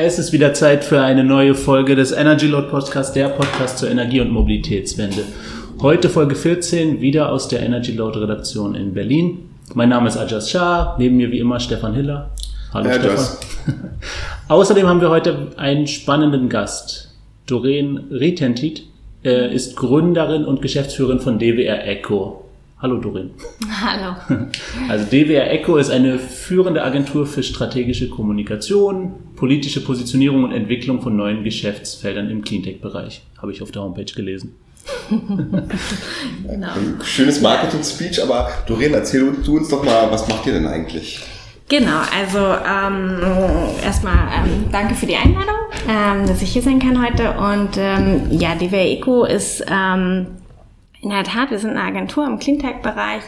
Es ist wieder Zeit für eine neue Folge des Energy Load Podcast, der Podcast zur Energie- und Mobilitätswende. Heute Folge 14, wieder aus der Energy Load Redaktion in Berlin. Mein Name ist Ajas Shah, neben mir wie immer Stefan Hiller. Hallo ja, Stefan. Außerdem haben wir heute einen spannenden Gast. Doreen Retentit äh, ist Gründerin und Geschäftsführerin von DWR Echo. Hallo Dorin. Hallo. Also DWR Echo ist eine führende Agentur für strategische Kommunikation, politische Positionierung und Entwicklung von neuen Geschäftsfeldern im Cleantech-Bereich. Habe ich auf der Homepage gelesen. genau. Schönes Marketing-Speech, aber Doreen, erzähl du uns doch mal, was macht ihr denn eigentlich? Genau, also ähm, erstmal ähm, danke für die Einladung, ähm, dass ich hier sein kann heute. Und ähm, ja, DWR Eco ist ähm, in der Tat, wir sind eine Agentur im Cleantech-Bereich,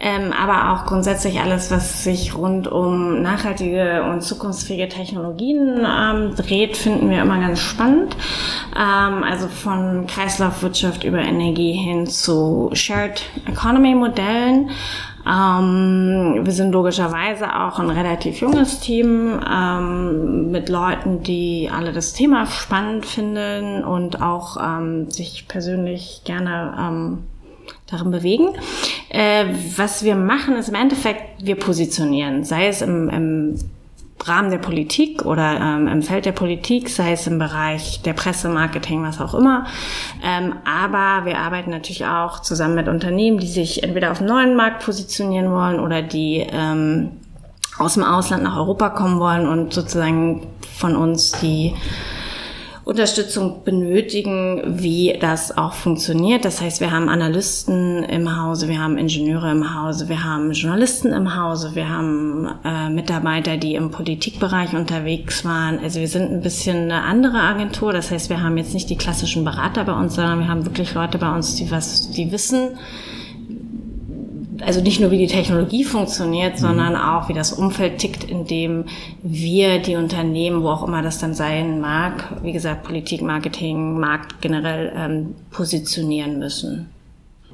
ähm, aber auch grundsätzlich alles, was sich rund um nachhaltige und zukunftsfähige Technologien ähm, dreht, finden wir immer ganz spannend. Ähm, also von Kreislaufwirtschaft über Energie hin zu Shared Economy Modellen. Ähm, wir sind logischerweise auch ein relativ junges Team ähm, mit Leuten, die alle das Thema spannend finden und auch ähm, sich persönlich gerne ähm, darin bewegen. Äh, was wir machen, ist im Endeffekt, wir positionieren, sei es im, im Rahmen der Politik oder ähm, im Feld der Politik, sei es im Bereich der Presse, Marketing, was auch immer. Ähm, aber wir arbeiten natürlich auch zusammen mit Unternehmen, die sich entweder auf dem neuen Markt positionieren wollen oder die ähm, aus dem Ausland nach Europa kommen wollen und sozusagen von uns die Unterstützung benötigen, wie das auch funktioniert. Das heißt, wir haben Analysten im Hause, wir haben Ingenieure im Hause, wir haben Journalisten im Hause, wir haben äh, Mitarbeiter, die im Politikbereich unterwegs waren. Also wir sind ein bisschen eine andere Agentur. Das heißt, wir haben jetzt nicht die klassischen Berater bei uns, sondern wir haben wirklich Leute bei uns, die was, die wissen, also nicht nur wie die Technologie funktioniert, sondern auch wie das Umfeld tickt, in dem wir die Unternehmen, wo auch immer das dann sein mag, wie gesagt, Politik, Marketing, Markt generell ähm, positionieren müssen.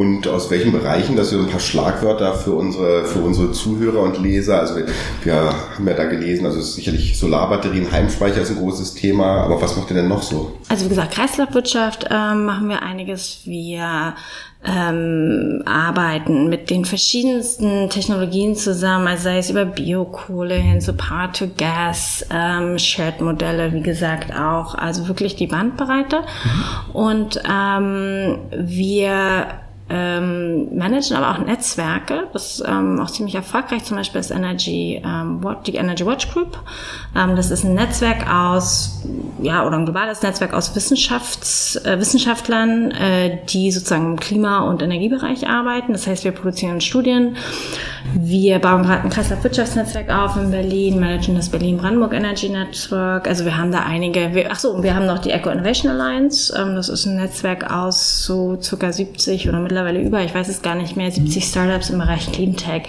Und aus welchen Bereichen, das sind ein paar Schlagwörter für unsere, für unsere Zuhörer und Leser. Also wir, wir haben ja da gelesen, also sicherlich Solarbatterien, Heimspeicher ist ein großes Thema, aber was macht ihr denn noch so? Also wie gesagt, Kreislaufwirtschaft ähm, machen wir einiges. Wir ähm, arbeiten mit den verschiedensten Technologien zusammen, also sei es über Biokohle hin zu Power-to-Gas, ähm, Shared-Modelle, wie gesagt auch, also wirklich die Bandbreite. Mhm. Und ähm, wir ähm, managen aber auch Netzwerke. Das ist ähm, auch ziemlich erfolgreich. Zum Beispiel das Energy, ähm, die Energy Watch Group. Ähm, das ist ein Netzwerk aus, ja, oder ein globales Netzwerk aus Wissenschafts, äh, Wissenschaftlern, äh, die sozusagen im Klima- und Energiebereich arbeiten. Das heißt, wir produzieren Studien. Wir bauen gerade ein Kreislaufwirtschaftsnetzwerk auf in Berlin, managen das Berlin-Brandenburg Energy Network. Also wir haben da einige, wir, ach so, wir haben noch die Eco Innovation Alliance. Ähm, das ist ein Netzwerk aus so circa 70 oder mittlerweile mittlerweile über, ich weiß es gar nicht mehr, 70 Startups im Bereich Clean Tech.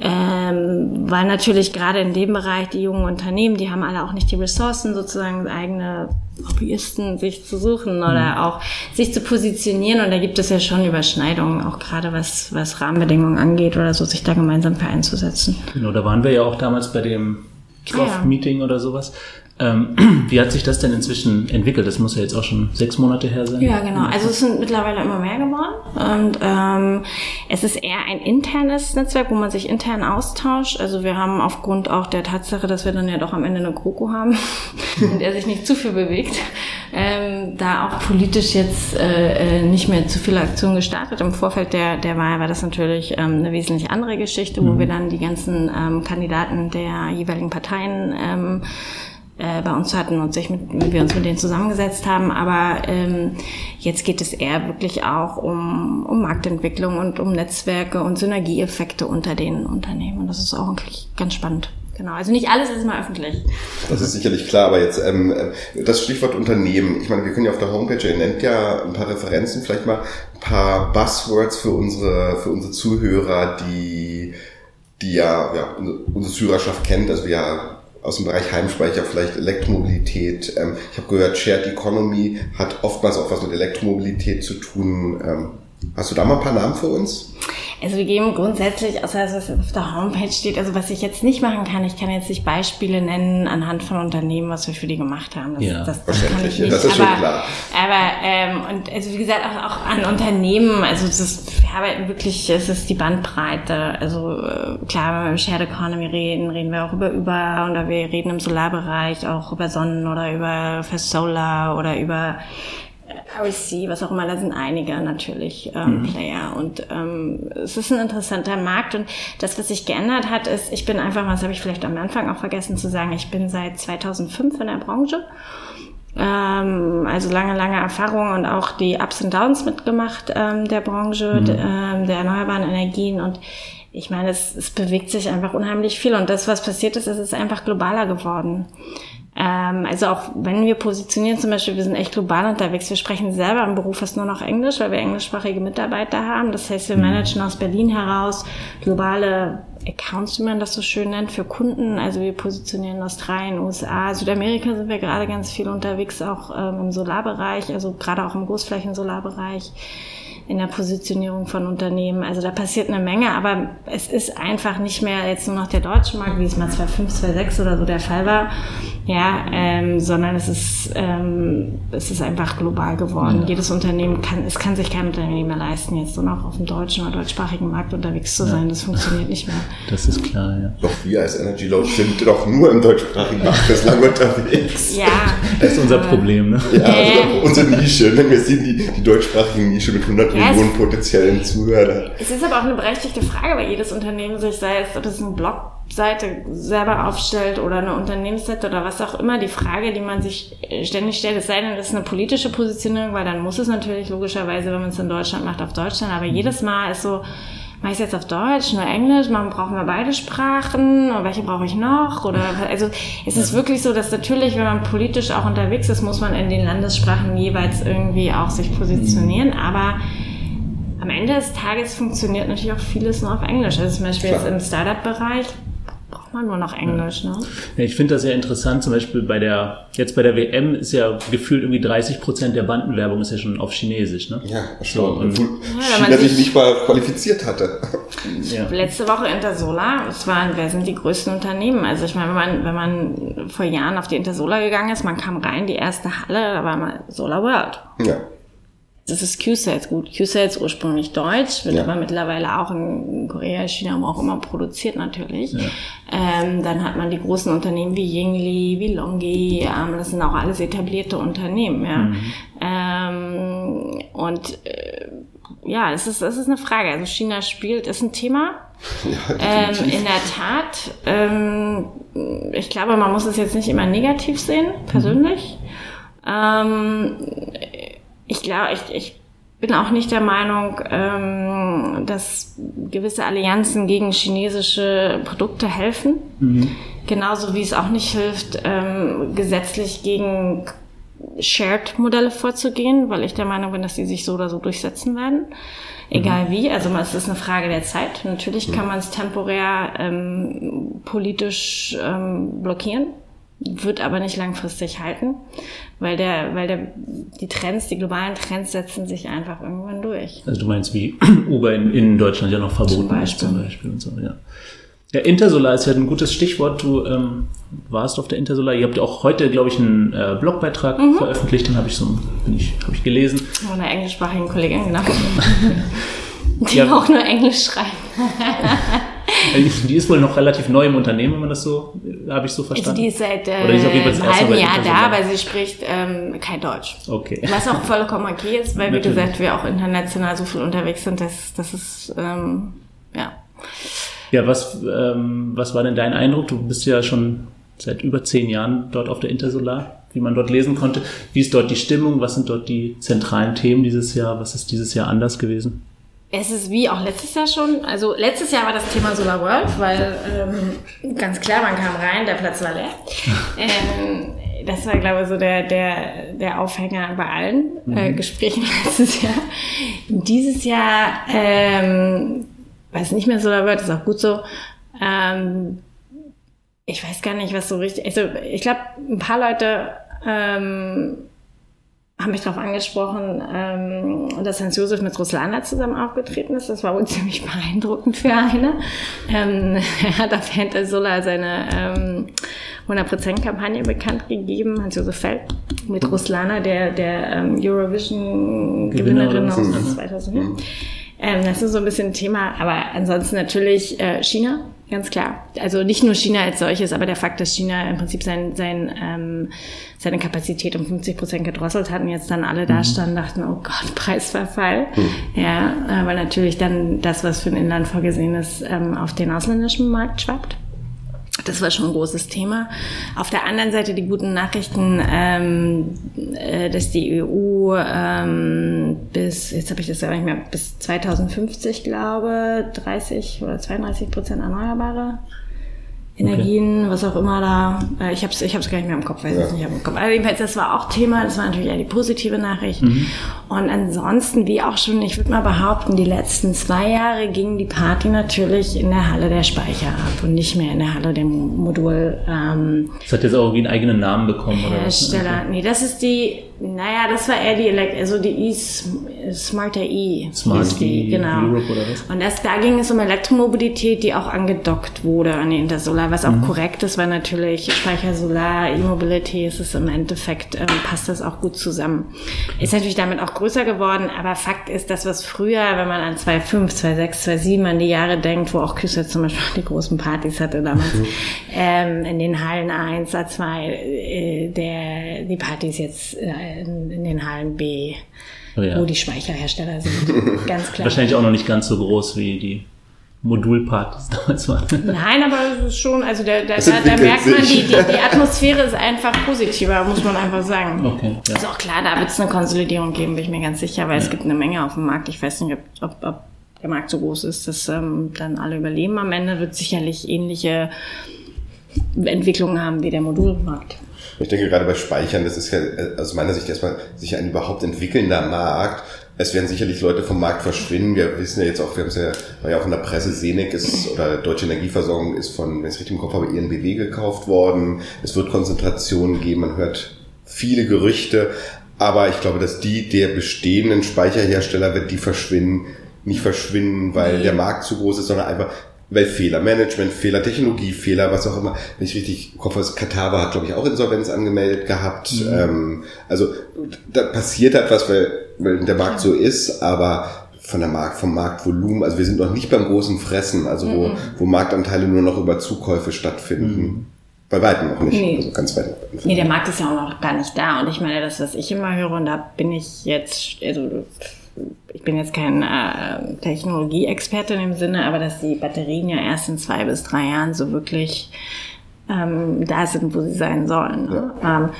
Ähm, weil natürlich gerade in dem Bereich die jungen Unternehmen, die haben alle auch nicht die Ressourcen, sozusagen eigene Hobbyisten sich zu suchen oder mhm. auch sich zu positionieren. Und da gibt es ja schon Überschneidungen, auch gerade was, was Rahmenbedingungen angeht oder so, sich da gemeinsam für einzusetzen. Genau, da waren wir ja auch damals bei dem Kickoff-Meeting ah, ja. oder sowas. Ähm, wie hat sich das denn inzwischen entwickelt? Das muss ja jetzt auch schon sechs Monate her sein. Ja, genau. Also es sind mittlerweile immer mehr geworden. Und ähm, es ist eher ein internes Netzwerk, wo man sich intern austauscht. Also wir haben aufgrund auch der Tatsache, dass wir dann ja doch am Ende eine GroKo haben, in der sich nicht zu viel bewegt, ähm, da auch politisch jetzt äh, äh, nicht mehr zu viele Aktionen gestartet. Im Vorfeld der, der Wahl war das natürlich ähm, eine wesentlich andere Geschichte, wo mhm. wir dann die ganzen ähm, Kandidaten der jeweiligen Parteien ähm, äh, bei uns hatten und sich mit, mit, wir uns mit denen zusammengesetzt haben. Aber ähm, jetzt geht es eher wirklich auch um, um Marktentwicklung und um Netzwerke und Synergieeffekte unter den Unternehmen. Und das ist auch wirklich ganz spannend. Genau, also nicht alles ist immer öffentlich. Das ist sicherlich klar, aber jetzt ähm, das Stichwort Unternehmen. Ich meine, wir können ja auf der Homepage, ihr nennt ja ein paar Referenzen, vielleicht mal ein paar Buzzwords für unsere, für unsere Zuhörer, die, die ja, ja unsere Zuhörerschaft kennt. Also wir aus dem Bereich Heimspeicher, vielleicht Elektromobilität. Ähm, ich habe gehört, Shared Economy hat oftmals auch was mit Elektromobilität zu tun. Ähm, hast du da mal ein paar Namen für uns? Also wir geben grundsätzlich, außer dass es auf der Homepage steht, also was ich jetzt nicht machen kann, ich kann jetzt nicht Beispiele nennen anhand von Unternehmen, was wir für die gemacht haben. Das, ja, das, das kann ich nicht. Das ist aber, schon klar. Aber ähm, und also wie gesagt auch, auch an Unternehmen, also es ist, wir arbeiten wirklich, es ist die Bandbreite. Also äh, klar, wenn wir über Shared Economy reden, reden wir auch über über oder wir reden im Solarbereich auch über Sonnen oder über Fast Solar oder über REC, was auch immer, da sind einige natürlich ähm, mhm. Player und ähm, es ist ein interessanter Markt und das, was sich geändert hat, ist, ich bin einfach, was habe ich vielleicht am Anfang auch vergessen zu sagen, ich bin seit 2005 in der Branche, ähm, also lange, lange Erfahrung und auch die Ups und Downs mitgemacht ähm, der Branche, mhm. ähm, der erneuerbaren Energien und ich meine, es, es bewegt sich einfach unheimlich viel und das, was passiert ist es ist einfach globaler geworden. Ähm, also auch wenn wir positionieren, zum Beispiel, wir sind echt global unterwegs, wir sprechen selber im Beruf fast nur noch Englisch, weil wir englischsprachige Mitarbeiter haben. Das heißt, wir mhm. managen aus Berlin heraus globale Accounts, wie man das so schön nennt, für Kunden. Also wir positionieren in Australien, USA, Südamerika sind wir gerade ganz viel unterwegs, auch ähm, im Solarbereich, also gerade auch im Großflächen-Solarbereich in der Positionierung von Unternehmen. Also da passiert eine Menge, aber es ist einfach nicht mehr jetzt nur noch der deutsche Markt, wie es mal 2005, 2006 oder so der Fall war, ja, ähm, sondern es ist, ähm, es ist einfach global geworden. Ja. Jedes Unternehmen kann, es kann sich kein Unternehmen mehr leisten, jetzt nur noch auf dem deutschen oder deutschsprachigen Markt unterwegs zu sein. Ja. Das funktioniert nicht mehr. Das ist klar, ja. Doch wir als Energy Load sind doch nur im deutschsprachigen Markt bislang unterwegs. Ja. Das ist unser Problem, ne? Ja, also unsere Nische. Wenn wir sehen die, die deutschsprachige Nische mit 100 ja, Millionen potenziellen Zuhörern. Es ist aber auch eine berechtigte Frage, weil jedes Unternehmen sich, sei es, ob es ein Blog Seite selber aufstellt oder eine Unternehmensseite oder was auch immer, die Frage, die man sich ständig stellt, es sei denn, das ist eine politische Positionierung, weil dann muss es natürlich logischerweise, wenn man es in Deutschland macht, auf Deutsch sein. Aber mhm. jedes Mal ist so, mache ich es jetzt auf Deutsch, nur Englisch, man brauchen wir beide Sprachen, oder welche brauche ich noch? Oder also es ist wirklich so, dass natürlich, wenn man politisch auch unterwegs ist, muss man in den Landessprachen jeweils irgendwie auch sich positionieren. Mhm. Aber am Ende des Tages funktioniert natürlich auch vieles nur auf Englisch. Also zum Beispiel Klar. jetzt im Startup-Bereich braucht man nur noch Englisch, ja. ne? Ja, ich finde das sehr interessant. Zum Beispiel bei der, jetzt bei der WM ist ja gefühlt irgendwie 30 Prozent der Bandenwerbung ist ja schon auf Chinesisch, ne? Ja, schon. So, ja, China sich nicht mal qualifiziert hatte. Ja. Letzte Woche Intersolar, es waren, wer sind die größten Unternehmen? Also ich meine, wenn man, wenn man vor Jahren auf die Intersolar gegangen ist, man kam rein, die erste Halle, da war mal Solar World. Ja das ist Q-Sales. Gut, Q-Sales ursprünglich deutsch, wird ja. aber mittlerweile auch in Korea, China auch immer produziert natürlich. Ja. Ähm, dann hat man die großen Unternehmen wie Yingli, wie Longi, ähm, das sind auch alles etablierte Unternehmen, ja. Mhm. Ähm, und äh, ja, es ist, es ist eine Frage. Also China spielt, ist ein Thema. Ja, ähm, in der Tat. Ähm, ich glaube, man muss es jetzt nicht immer negativ sehen, persönlich. Mhm. Ähm, ich glaube, ich, ich bin auch nicht der Meinung, ähm, dass gewisse Allianzen gegen chinesische Produkte helfen. Mhm. Genauso wie es auch nicht hilft, ähm, gesetzlich gegen Shared-Modelle vorzugehen, weil ich der Meinung bin, dass die sich so oder so durchsetzen werden. Egal mhm. wie, also es ist eine Frage der Zeit. Natürlich kann man es temporär ähm, politisch ähm, blockieren, wird aber nicht langfristig halten, weil der, weil der, die Trends, die globalen Trends setzen sich einfach irgendwann durch. Also du meinst wie Uber in, in Deutschland ja noch verboten zum Beispiel. ist zum Beispiel und so, ja. Ja, Intersolar ist ja ein gutes Stichwort. Du ähm, warst auf der Intersolar. Ihr habt auch heute, glaube ich, einen äh, Blogbeitrag mhm. veröffentlicht. Den habe ich so, bin ich, habe ich gelesen. Von einer englischsprachigen Kollegin, genau. die ja. auch nur Englisch schreiben. die ist wohl noch relativ neu im Unternehmen, wenn man das so, habe ich so verstanden. Also die ist seit äh, Oder die ist auf jeden Fall einem halben Jahr da, aber sie spricht ähm, kein Deutsch. Okay. Was auch vollkommen okay ist, weil wie gesagt, wir auch international so viel unterwegs sind, dass das ist, ähm, ja. Ja, was, ähm, was war denn dein Eindruck? Du bist ja schon seit über zehn Jahren dort auf der Intersolar wie man dort lesen konnte. Wie ist dort die Stimmung? Was sind dort die zentralen Themen dieses Jahr? Was ist dieses Jahr anders gewesen? Es ist wie auch letztes Jahr schon. Also letztes Jahr war das Thema Solar World, weil ähm, ganz klar, man kam rein, der Platz war leer. Ähm, das war, glaube ich, so der, der, der Aufhänger bei allen äh, mhm. Gesprächen letztes Jahr. Dieses Jahr, ähm, weiß nicht mehr Solar World, ist auch gut so. Ähm, ich weiß gar nicht, was so richtig. Also ich glaube, ein paar Leute ähm, haben mich darauf angesprochen, ähm, dass Hans Josef mit Ruslana zusammen aufgetreten ist. Das war wohl ziemlich beeindruckend für eine. Ähm, er hat auf Sola seine ähm, 100%-Kampagne bekannt gegeben. Hans-Josef Feld mit Ruslana, der, der ähm, Eurovision-Gewinnerin aus 2000. Mhm. Ähm, das ist so ein bisschen ein Thema, aber ansonsten natürlich äh, China Ganz klar. Also nicht nur China als solches, aber der Fakt, dass China im Prinzip sein, sein, ähm, seine Kapazität um 50 Prozent gedrosselt hat und jetzt dann alle da mhm. standen dachten, oh Gott, Preisverfall. Mhm. Ja, weil natürlich dann das, was für ein Inland vorgesehen ist, ähm, auf den ausländischen Markt schwappt. Das war schon ein großes Thema. Auf der anderen Seite die guten Nachrichten, ähm, äh, dass die EU ähm, bis, jetzt habe ich das ja nicht mehr, bis 2050 glaube, 30 oder 32 Prozent Erneuerbare Energien, okay. was auch immer da. Äh, ich habe es ich hab's gar nicht mehr im Kopf, weiß ja. ich nicht im Kopf. Aber jedenfalls, das war auch Thema, das war natürlich eher die positive Nachricht. Mhm. Und ansonsten, wie auch schon, ich würde mal behaupten, die letzten zwei Jahre ging die Party natürlich in der Halle der Speicher ab und nicht mehr in der Halle dem Modul. Ähm, das hat jetzt auch irgendwie einen eigenen Namen bekommen, oder? Hersteller. Okay. Nee, das ist die naja, das war eher die Elekt also die e Smarter E. Smart E, genau. Europe oder was? Und das, da ging es um Elektromobilität, die auch angedockt wurde an die Intersolar, was auch mhm. korrekt ist, weil natürlich Speicher Solar, E-Mobility ist es im Endeffekt, ähm, passt das auch gut zusammen. Ist natürlich damit auch größer geworden, aber Fakt ist, das was früher, wenn man an 2.5, 2.6, 2.7 an die Jahre denkt, wo auch Küsse zum Beispiel die großen Partys hatte damals, mhm. ähm, in den Hallen A1, A2, äh, der, die Partys jetzt äh, in, in den Hallen B, oh ja. wo die Speicherhersteller sind. Ganz klar. Wahrscheinlich auch noch nicht ganz so groß wie die Modulpartys damals waren. Nein, aber es ist schon, also da, da, da, da merkt man, die, die, die, Atmosphäre ist einfach positiver, muss man einfach sagen. Okay, ja. Ist auch klar, da wird es eine Konsolidierung geben, bin ich mir ganz sicher, weil ja. es gibt eine Menge auf dem Markt. Ich weiß nicht, ob, ob der Markt so groß ist, dass ähm, dann alle überleben. Am Ende wird sicherlich ähnliche Entwicklungen haben wie der Modulmarkt. Ich denke gerade bei Speichern, das ist ja aus meiner Sicht erstmal sich ein überhaupt entwickelnder Markt. Es werden sicherlich Leute vom Markt verschwinden. Wir wissen ja jetzt auch, wir haben es ja, war ja auch in der Presse, Senec ist oder Deutsche Energieversorgung ist von, wenn ich es richtig im Kopf habe, INBW gekauft worden. Es wird Konzentrationen geben, man hört viele Gerüchte. Aber ich glaube, dass die der bestehenden Speicherhersteller wird die verschwinden, nicht verschwinden, weil der Markt zu groß ist, sondern einfach, weil Fehler, Managementfehler, Technologiefehler, was auch immer. Wenn ich richtig hoffe, Kataba hat, glaube ich, auch Insolvenz angemeldet gehabt. Mhm. Ähm, also da passiert etwas, weil, weil der Markt so ist, aber von der Markt, vom Marktvolumen, also wir sind noch nicht beim großen Fressen, also mhm. wo, wo Marktanteile nur noch über Zukäufe stattfinden. Mhm. Bei weitem noch nicht. Nee. Also ganz weit. Nee, der Markt ist ja auch noch gar nicht da. Und ich meine, das, was ich immer höre, und da bin ich jetzt, also ich bin jetzt kein äh, Technologieexperte in dem Sinne, aber dass die Batterien ja erst in zwei bis drei Jahren so wirklich ähm, da sind, wo sie sein sollen. Ne? Ja. Ähm,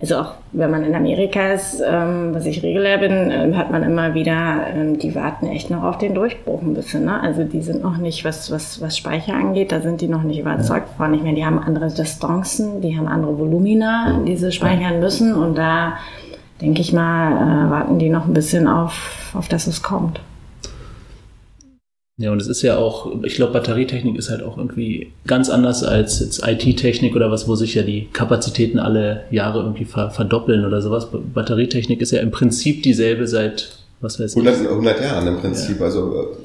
also auch wenn man in Amerika ist, ähm, was ich regulär bin, äh, hat man immer wieder, ähm, die warten echt noch auf den Durchbruch ein bisschen. Ne? Also die sind noch nicht, was, was, was Speicher angeht, da sind die noch nicht überzeugt von. Ich meine, die haben andere Distanzen, die haben andere Volumina, die sie speichern müssen und da denke ich mal, äh, warten die noch ein bisschen auf, auf dass es kommt. Ja, und es ist ja auch, ich glaube, Batterietechnik ist halt auch irgendwie ganz anders als jetzt IT-Technik oder was, wo sich ja die Kapazitäten alle Jahre irgendwie ver verdoppeln oder sowas. Batterietechnik ist ja im Prinzip dieselbe seit, was weiß ich. 100, 100 Jahren im Prinzip. Ja. Also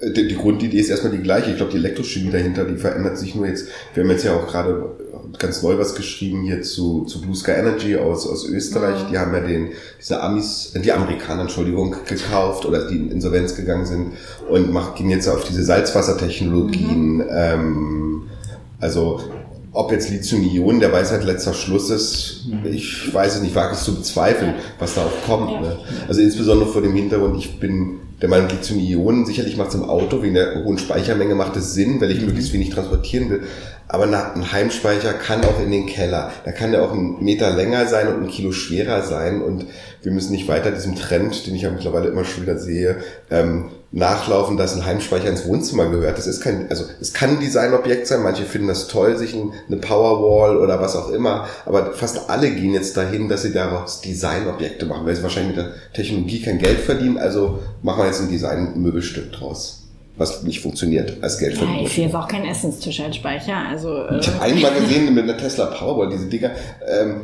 die, die Grundidee ist erstmal die gleiche. Ich glaube, die Elektrochemie dahinter, die verändert sich nur jetzt. Wir haben jetzt ja auch gerade ganz neu was geschrieben hier zu, zu Blue Sky Energy aus, aus Österreich. Ja. Die haben ja den, diese Amis, die Amerikaner, Entschuldigung, gekauft oder die in Insolvenz gegangen sind und macht, gehen jetzt auf diese Salzwassertechnologien. Mhm. Ähm, also ob jetzt Lithium-Ionen der Weisheit letzter Schluss ist, mhm. ich weiß es nicht, wage es zu bezweifeln, was da auch kommt. Ja. Ne? Also insbesondere vor dem Hintergrund, ich bin der Meinung, Lithium-Ionen, sicherlich macht es im Auto, wegen der hohen Speichermenge macht es Sinn, weil ich mhm. möglichst wenig transportieren will. Aber ein Heimspeicher kann auch in den Keller. Da kann der auch einen Meter länger sein und ein Kilo schwerer sein. Und wir müssen nicht weiter diesem Trend, den ich ja mittlerweile immer schon wieder sehe, ähm, nachlaufen, dass ein Heimspeicher ins Wohnzimmer gehört. Das ist kein, also es kann ein Designobjekt sein. Manche finden das toll, sich eine Powerwall oder was auch immer. Aber fast alle gehen jetzt dahin, dass sie daraus Designobjekte machen, weil sie wahrscheinlich mit der Technologie kein Geld verdienen. Also machen wir jetzt ein Design-Möbelstück draus was nicht funktioniert als Geld Ja, ich sehe jetzt auch kein Essenstisch als Speicher. Also, äh ich habe einmal gesehen mit einer Tesla Powerball, diese Dinger. Ähm,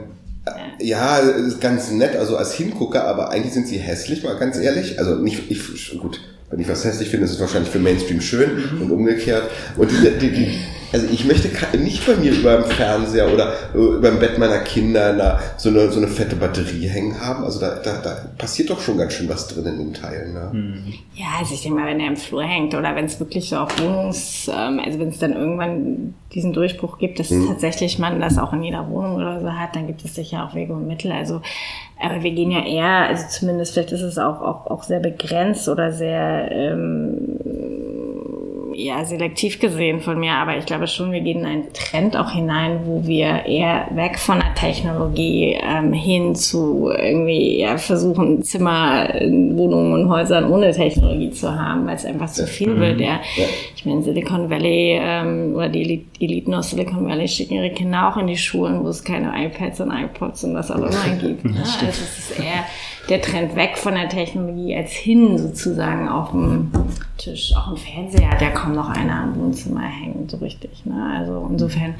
Ja, ist ganz nett, also als Hingucker, aber eigentlich sind sie hässlich, mal ganz ehrlich. Also nicht, ich, gut, wenn ich was hässlich finde, ist es wahrscheinlich für Mainstream schön und umgekehrt. Und die, die, die, also ich möchte nicht bei mir über dem Fernseher oder über dem Bett meiner Kinder na, so, eine, so eine fette Batterie hängen haben. Also da, da, da passiert doch schon ganz schön was drin in den Teilen. Ne? Mhm. Ja, also ich denke mal, wenn der im Flur hängt oder wenn es wirklich so auf Wohnungs, ähm, also wenn es dann irgendwann diesen Durchbruch gibt, dass mhm. tatsächlich man das auch in jeder Wohnung oder so hat, dann gibt es sicher auch Wege und Mittel. Also, aber wir gehen ja eher, also zumindest vielleicht ist es auch, auch, auch sehr begrenzt oder sehr ähm, ja, selektiv gesehen von mir, aber ich glaube schon, wir gehen in einen Trend auch hinein, wo wir eher weg von Technologie ähm, hin zu irgendwie ja, versuchen, Zimmer, in Wohnungen und Häusern ohne Technologie zu haben, weil es einfach zu viel mhm. wird. Ja. ja. Ich meine, Silicon Valley ähm, oder die Eliten aus Silicon Valley schicken ihre Kinder auch in die Schulen, wo es keine iPads und iPods und was auch immer gibt. Ne? Also es ist eher der Trend weg von der Technologie als hin sozusagen auf dem Tisch. Auch ein Fernseher hat ja kaum noch einer im Wohnzimmer hängen, so richtig. Ne? Also insofern,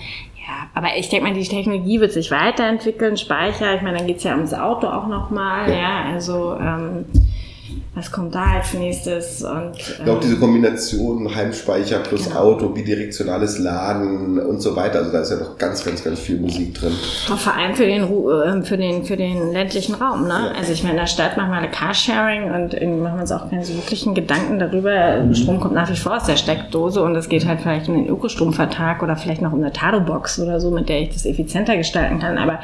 ja, aber ich denke mal, die Technologie wird sich weiterentwickeln, Speicher, ich meine, dann geht's ja ums Auto auch nochmal, ja, also ähm, was kommt da als nächstes? Und, ich glaube, diese Kombination Heimspeicher plus genau. Auto, bidirektionales Laden und so weiter, also da ist ja noch ganz, ganz, ganz viel Musik drin. Vor allem für den, äh, für den, für den ländlichen Raum. Ne? Ja. Also ich meine, in der Stadt machen wir eine Carsharing und irgendwie machen wir uns auch keine so wirklichen Gedanken darüber. Mhm. Strom kommt nach wie vor aus der Steckdose und es geht halt vielleicht um den Ökostromvertrag oder vielleicht noch um eine Tado-Box oder so, mit der ich das effizienter gestalten kann. Aber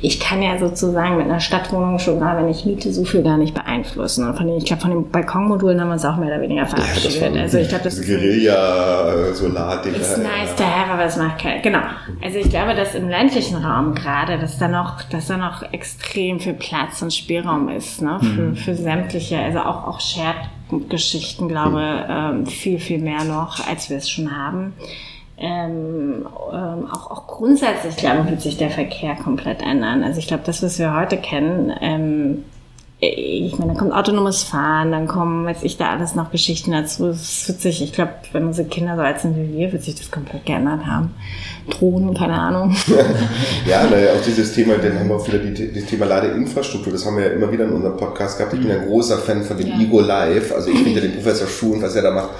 ich kann ja sozusagen mit einer Stadtwohnung schon gar, wenn ich miete, so viel gar nicht beeinflussen. Und von den ich glaube, von den Balkonmodulen haben wir uns auch mehr oder weniger verabschiedet. Ja, also ich glaube, das ist Guerilla-Solar-Dinger. Ist nice to have, aber es macht kein, genau. Also ich glaube, dass im ländlichen Raum gerade, dass da noch, dass da noch extrem viel Platz und Spielraum ist, ne, für, mhm. für sämtliche, also auch, auch Shared-Geschichten, glaube, ähm, viel, viel mehr noch, als wir es schon haben. Ähm, ähm, auch, auch grundsätzlich, glaube ich, wird sich der Verkehr komplett ändern. Also ich glaube, das, was wir heute kennen, ähm, ich meine, dann kommt autonomes Fahren, dann kommen, weiß ich, da alles noch Geschichten dazu. Es wird sich, ich glaube, wenn unsere Kinder so alt sind wie wir, wird sich das komplett geändert haben. Drohnen, keine Ahnung. ja, naja, auch dieses Thema, dann haben wir auch wieder die, das Thema Ladeinfrastruktur, das haben wir ja immer wieder in unserem Podcast gehabt. Ich bin ein großer Fan von dem ja. Ego Live, also ich finde den Professor Schuh und was er da macht,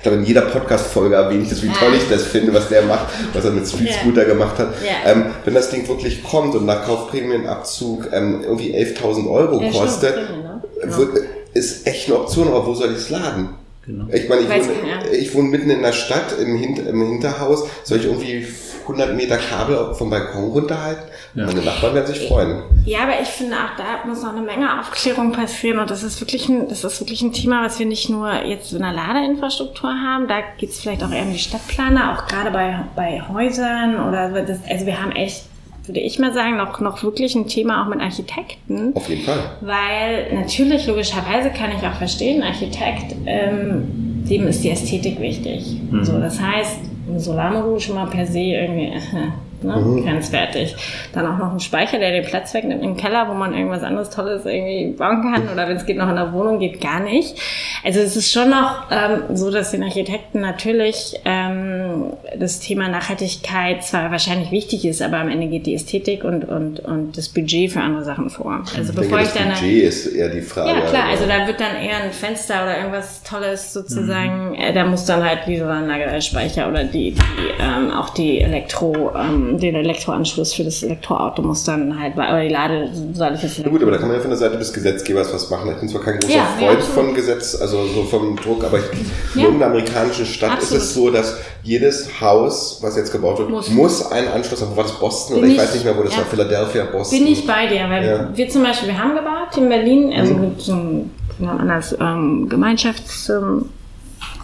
ich glaube, in jeder Podcast-Folge erwähne ich das, wie toll ich das finde, was der macht, was er mit Street Scooter yeah. gemacht hat. Yeah. Ähm, wenn das Ding wirklich kommt und nach Kaufprämienabzug ähm, irgendwie 11.000 Euro ja, kostet, stimmt, ne? wird, ist echt eine Option, aber wo soll ich es laden? Genau. Ich meine, ich, wohne, ich wohne mitten in der Stadt, im, Hinter, im Hinterhaus. Soll ich irgendwie 100 Meter Kabel vom Balkon runterhalten? Ja. Meine Nachbarn werden sich freuen. Ja, aber ich finde auch, da muss noch eine Menge Aufklärung passieren und das ist wirklich ein, das ist wirklich ein Thema, was wir nicht nur jetzt in der Ladeinfrastruktur haben, da geht es vielleicht auch eher um die Stadtplaner, auch gerade bei, bei Häusern oder das, also wir haben echt würde ich mal sagen, noch, noch wirklich ein Thema auch mit Architekten. Auf jeden Fall. Weil natürlich, logischerweise kann ich auch verstehen, Architekt, ähm, dem ist die Ästhetik wichtig. Mhm. So, das heißt, Solarmodul schon mal per se irgendwie, ne? Mhm. grenzwertig. Dann auch noch ein Speicher, der den Platz wegnimmt im Keller, wo man irgendwas anderes Tolles irgendwie bauen kann oder wenn es geht noch in der Wohnung, geht gar nicht. Also es ist schon noch ähm, so, dass den Architekten natürlich ähm, das Thema Nachhaltigkeit zwar wahrscheinlich wichtig ist, aber am Ende geht die Ästhetik und, und, und das Budget für andere Sachen vor. Also ich bevor denke, ich dann... Das Budget ist eher die Frage. Ja klar, also da wird dann eher ein Fenster oder irgendwas Tolles sozusagen, mhm. äh, da muss dann halt wie so ein Lagerspeicher oder die, die ähm, auch die Elektro... Ähm, den Elektroanschluss für das Elektroauto muss dann halt, aber die Lade soll ich jetzt Ja gut, aber da kann man ja von der Seite des Gesetzgebers was machen. Ich bin zwar kein großer ja, Freund ja, von Gesetz, also so vom Druck, aber in irgendeiner amerikanischen Stadt absolut. ist es so, dass jedes Haus, was jetzt gebaut wird, muss, muss einen Anschluss haben. War das Boston bin oder ich, ich, weiß nicht mehr, wo das war, Philadelphia, Boston. Bin ich bei dir, weil wir zum Beispiel, wir haben gebaut in Berlin, also mhm. mit so einem, anders ähm, Gemeinschafts... Ähm,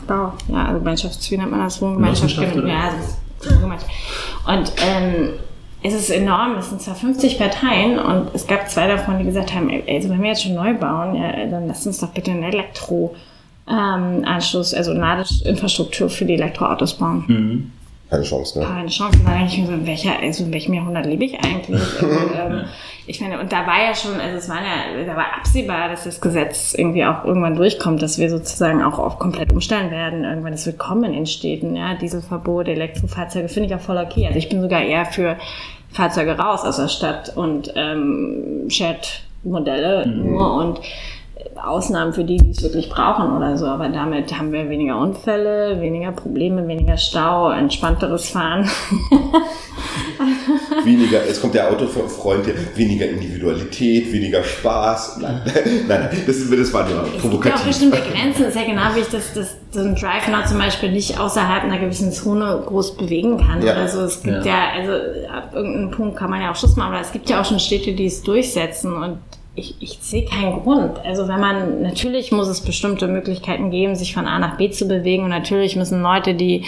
Bau, ja, also Gemeinschafts, wie nennt man das? Wohngemeinschaft, ja, und ähm, es ist enorm, es sind zwar 50 Parteien und es gab zwei davon, die gesagt haben, also wenn wir jetzt schon neu bauen, ja, dann lasst uns doch bitte einen Elektro-Anschluss, ähm, also Ladeinfrastruktur für die Elektroautos bauen. Mhm. Keine Chance, ne? Keine Chance. Da denke ich mir so, in, welcher, also in welchem Jahrhundert lebe ich eigentlich? Also, ähm, ich meine, und da war ja schon, also es war ja, da war absehbar, dass das Gesetz irgendwie auch irgendwann durchkommt, dass wir sozusagen auch auf komplett umstellen werden. Irgendwann, es wird kommen in Städten, ja, Dieselverbot, Elektrofahrzeuge, finde ich auch voll okay. Also ich bin sogar eher für Fahrzeuge raus aus der Stadt und ähm, Shared-Modelle mhm. nur und Ausnahmen für die, die es wirklich brauchen oder so. Aber damit haben wir weniger Unfälle, weniger Probleme, weniger Stau, entspannteres Fahren. weniger, es kommt der Autofreund hier, weniger Individualität, weniger Spaß. Nein, nein, das, ist, das war nur provokativ. Es gibt ja auch bestimmte Grenzen. Ist ja genau wie ich das, das, so ein Drive Now zum Beispiel nicht außerhalb einer gewissen Zone groß bewegen kann ja. oder so. Es gibt ja. ja, also ab irgendeinem Punkt kann man ja auch Schluss machen, aber es gibt ja auch schon Städte, die es durchsetzen und ich, ich sehe keinen Grund. Also wenn man, natürlich muss es bestimmte Möglichkeiten geben, sich von A nach B zu bewegen und natürlich müssen Leute, die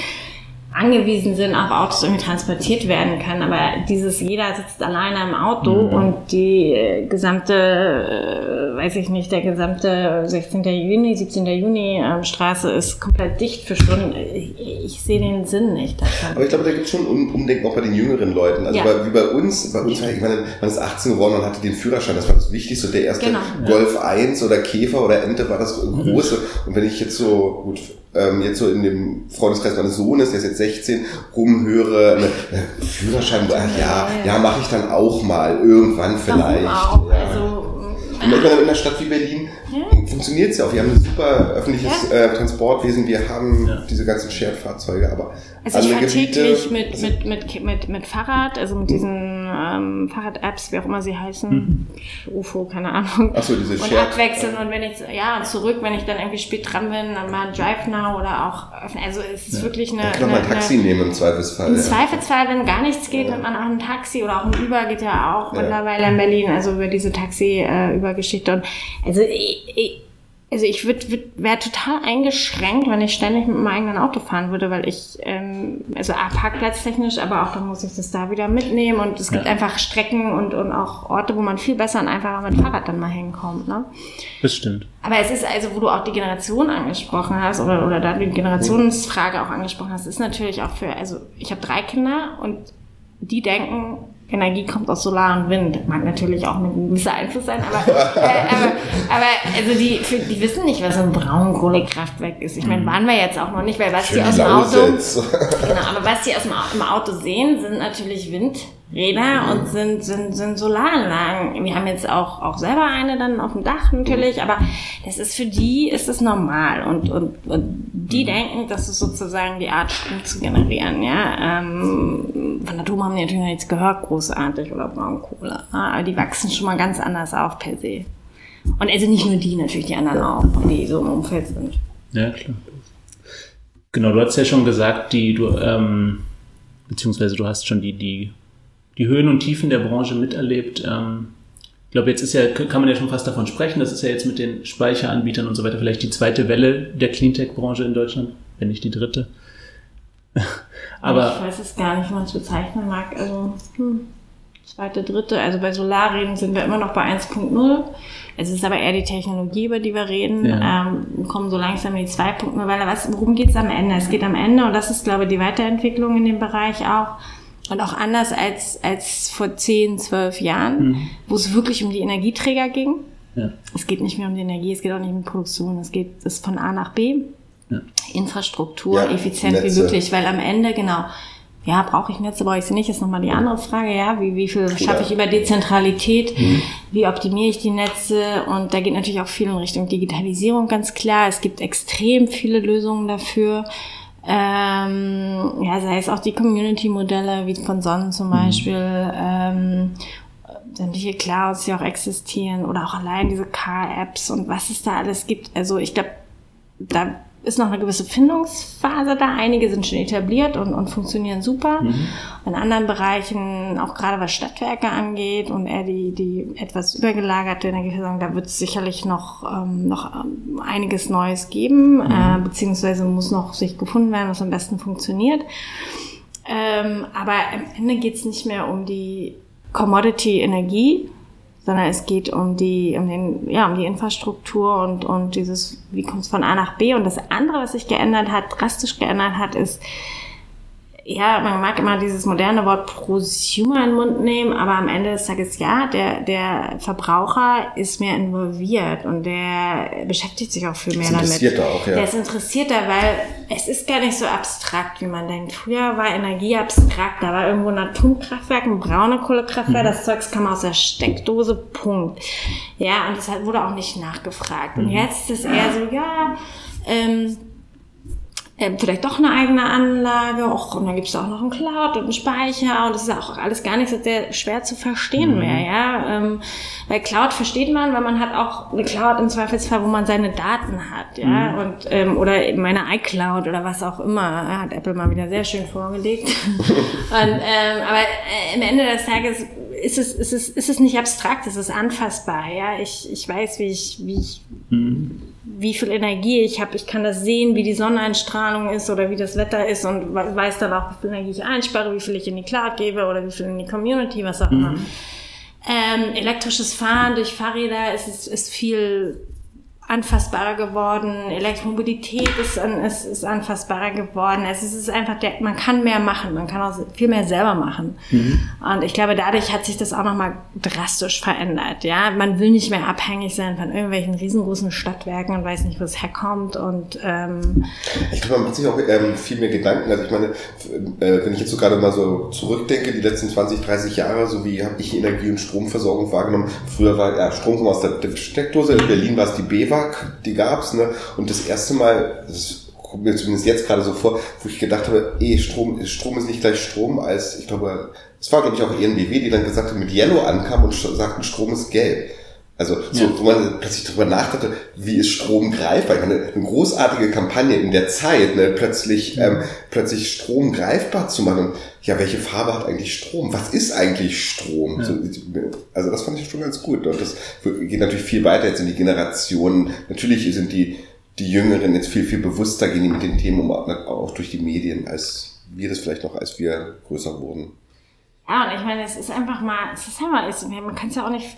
angewiesen sind auf Autos irgendwie transportiert werden können. Aber dieses, jeder sitzt alleine im Auto mhm. und die äh, gesamte, äh, weiß ich nicht, der gesamte 16. Juni, 17. Juni äh, Straße ist komplett dicht für Stunden. Ich, ich sehe den Sinn nicht. Davon. Aber ich glaube, da gibt es schon um, Umdenken auch bei den jüngeren Leuten. Also ja. bei, wie bei uns, bei uns, ich meine, man ist 18 geworden und hatte den Führerschein. Das war das Wichtigste. Der erste genau. Golf 1 oder Käfer oder Ente war das große. Mhm. Und wenn ich jetzt so, gut, ähm, jetzt so in dem Freundeskreis meines Sohnes, der ist jetzt 16, rumhöre, ne, ne, Führerschein, ach ja, ja, mache ich dann auch mal, irgendwann vielleicht. Auch? Ja. Also, und in einer Stadt wie Berlin ja. funktioniert es ja auch. Wir haben ein super öffentliches ja. äh, Transportwesen, wir haben ja. diese ganzen Shared-Fahrzeuge, aber also ich fahre täglich mit, mit, mit, mit, mit Fahrrad, also mit diesen ähm, Fahrrad-Apps, wie auch immer sie heißen, mhm. UFO, keine Ahnung. Ach so, diese Und Shared abwechseln und wenn ich, ja, zurück, wenn ich dann irgendwie spät dran bin, dann mal Drive Now oder auch, also es ist wirklich eine... Da kann man mal ein Taxi eine, nehmen im Zweifelsfall. Im ja. Zweifelsfall, wenn gar nichts geht, nimmt man auch ein Taxi oder auch ein Uber geht ja auch mittlerweile in Berlin, also über diese Taxi-Über-Geschichte. Äh, und also ich, ich also ich würd, würd, wäre total eingeschränkt, wenn ich ständig mit meinem eigenen Auto fahren würde, weil ich, ähm, also A, parkplatztechnisch, aber auch dann muss ich das da wieder mitnehmen und es gibt ja. einfach Strecken und, und auch Orte, wo man viel besser und einfacher mit Fahrrad dann mal hinkommt. Ne? Das stimmt. Aber es ist also, wo du auch die Generation angesprochen hast oder, oder da die Generationsfrage auch angesprochen hast, ist natürlich auch für, also ich habe drei Kinder und die denken, Energie kommt aus Solar und Wind. Mag natürlich auch ein gewisser Einfluss sein, aber, äh, aber, aber also die, für, die wissen nicht, was ein Braunkohlekraftwerk ist. Ich meine, waren wir jetzt auch noch nicht, weil was die aus dem Auto, genau, aber was die aus dem im Auto sehen, sind natürlich Wind. Räder und sind, sind, sind Solaranlagen. Wir haben jetzt auch, auch selber eine dann auf dem Dach natürlich, aber das ist für die ist es normal und, und, und die mhm. denken, das ist sozusagen die Art, Strom zu generieren, ja. Ähm, von Atom haben die natürlich noch nichts gehört, großartig oder Braunkohle. Aber die wachsen schon mal ganz anders auf per se. Und also nicht nur die, natürlich die anderen auch, die so im Umfeld sind. Ja, klar. Genau, du hast ja schon gesagt, die du, ähm, beziehungsweise du hast schon die, die die Höhen und Tiefen der Branche miterlebt. Ähm, ich glaube, jetzt ist ja, kann man ja schon fast davon sprechen, das ist ja jetzt mit den Speicheranbietern und so weiter vielleicht die zweite Welle der Cleantech-Branche in Deutschland, wenn nicht die dritte. Aber ich weiß es gar nicht, wie man es bezeichnen mag. Also hm, zweite, dritte. Also bei Solarreden sind wir immer noch bei 1.0. Es ist aber eher die Technologie, über die wir reden. Ja. Ähm, kommen so langsam in die 2.0 Weil was, worum geht es am Ende? Es geht am Ende, und das ist, glaube ich, die Weiterentwicklung in dem Bereich auch, und auch anders als, als vor 10, 12 Jahren, mhm. wo es wirklich um die Energieträger ging. Ja. Es geht nicht mehr um die Energie, es geht auch nicht um Produktion, es geht es von A nach B. Ja. Infrastruktur, ja, effizient Netze. wie möglich, weil am Ende, genau, ja, brauche ich Netze, brauche ich sie nicht, ist nochmal die andere Frage, ja, wie, wie viel schaffe ich über Dezentralität, mhm. wie optimiere ich die Netze und da geht natürlich auch viel in Richtung Digitalisierung, ganz klar. Es gibt extrem viele Lösungen dafür. Ähm, ja, sei es auch die Community-Modelle, wie von Sonnen zum mhm. Beispiel, ähm, sämtliche Clouds, die auch existieren, oder auch allein diese Car-Apps und was es da alles gibt. Also ich glaube, da ist noch eine gewisse Findungsphase da. Einige sind schon etabliert und, und funktionieren super. Mhm. In anderen Bereichen, auch gerade was Stadtwerke angeht und eher die, die etwas übergelagerte Energieversorgung, da wird es sicherlich noch, ähm, noch ähm, einiges Neues geben, mhm. äh, beziehungsweise muss noch sich gefunden werden, was am besten funktioniert. Ähm, aber am Ende geht es nicht mehr um die Commodity-Energie, sondern es geht um die, um den, ja, um die Infrastruktur und, und dieses, wie kommt es von A nach B. Und das andere, was sich geändert hat, drastisch geändert hat, ist, ja, man mag immer dieses moderne Wort Prosumer in den Mund nehmen, aber am Ende des Tages, ja, der, der Verbraucher ist mehr involviert und der beschäftigt sich auch viel mehr damit. Interessierter auch, ja. Der ist interessierter, weil es ist gar nicht so abstrakt, wie man denkt. Früher war Energie abstrakt, da war irgendwo ein Atomkraftwerk, ein braune Kohlekraftwerk, mhm. das Zeugs kam aus der Steckdose, Punkt. Ja, und das wurde auch nicht nachgefragt. Und mhm. jetzt ist es eher so, ja, ähm, ähm, vielleicht doch eine eigene Anlage, och, und dann gibt's da auch noch einen Cloud und einen Speicher und das ist auch alles gar nicht so sehr schwer zu verstehen mhm. mehr, ja. Ähm, weil Cloud versteht man, weil man hat auch eine Cloud im Zweifelsfall, wo man seine Daten hat, ja. Mhm. Und, ähm, oder meine iCloud oder was auch immer, hat Apple mal wieder sehr schön vorgelegt. und, ähm, aber äh, am Ende des Tages ist es, ist es, ist es nicht abstrakt, es ist anfassbar, ja. Ich, ich weiß, wie ich, wie ich, mhm wie viel Energie ich habe. Ich kann das sehen, wie die Sonneneinstrahlung ist oder wie das Wetter ist und weiß dann auch, wie viel Energie ich einspare, wie viel ich in die Cloud gebe oder wie viel in die Community, was auch immer. Mhm. Ähm, elektrisches Fahren durch Fahrräder ist, ist viel anfassbarer geworden. Elektromobilität ist, an, ist, ist anfassbarer geworden. Es ist einfach, der, man kann mehr machen. Man kann auch viel mehr selber machen. Mhm. Und ich glaube, dadurch hat sich das auch nochmal drastisch verändert. Ja, man will nicht mehr abhängig sein von irgendwelchen riesengroßen Stadtwerken und weiß nicht, wo es herkommt. Und ähm, ich glaube, man macht sich auch ähm, viel mehr Gedanken. Also ich meine, äh, wenn ich jetzt so gerade mal so zurückdenke, die letzten 20, 30 Jahre, so wie habe ich Energie- und Stromversorgung wahrgenommen. Früher war ja Strom aus der Steckdose. In Berlin war es die BEWA BAWAG, die gab's, ne? Und das erste Mal, das kommt mir zumindest jetzt gerade so vor, wo ich gedacht habe, eh, Strom, Strom ist nicht gleich Strom, als ich glaube, es war glaube ich auch ENBW, die dann gesagt hat, mit Yellow ankam und sagten, Strom ist gelb. Also so, ja. wo man plötzlich darüber nachdachte, wie ist Strom greifbar? Ich meine, eine großartige Kampagne in der Zeit, ne, plötzlich, ähm, plötzlich Strom greifbar zu machen. Ja, welche Farbe hat eigentlich Strom? Was ist eigentlich Strom? Ja. So, also das fand ich schon ganz gut. Und das geht natürlich viel weiter jetzt in die Generationen. Natürlich sind die, die Jüngeren jetzt viel, viel bewusster, gehen die mit den Themen um, auch durch die Medien, als wir das vielleicht noch, als wir größer wurden. Ja, und ich meine, es ist einfach mal, es ist einfach, es, man kann es ja auch nicht,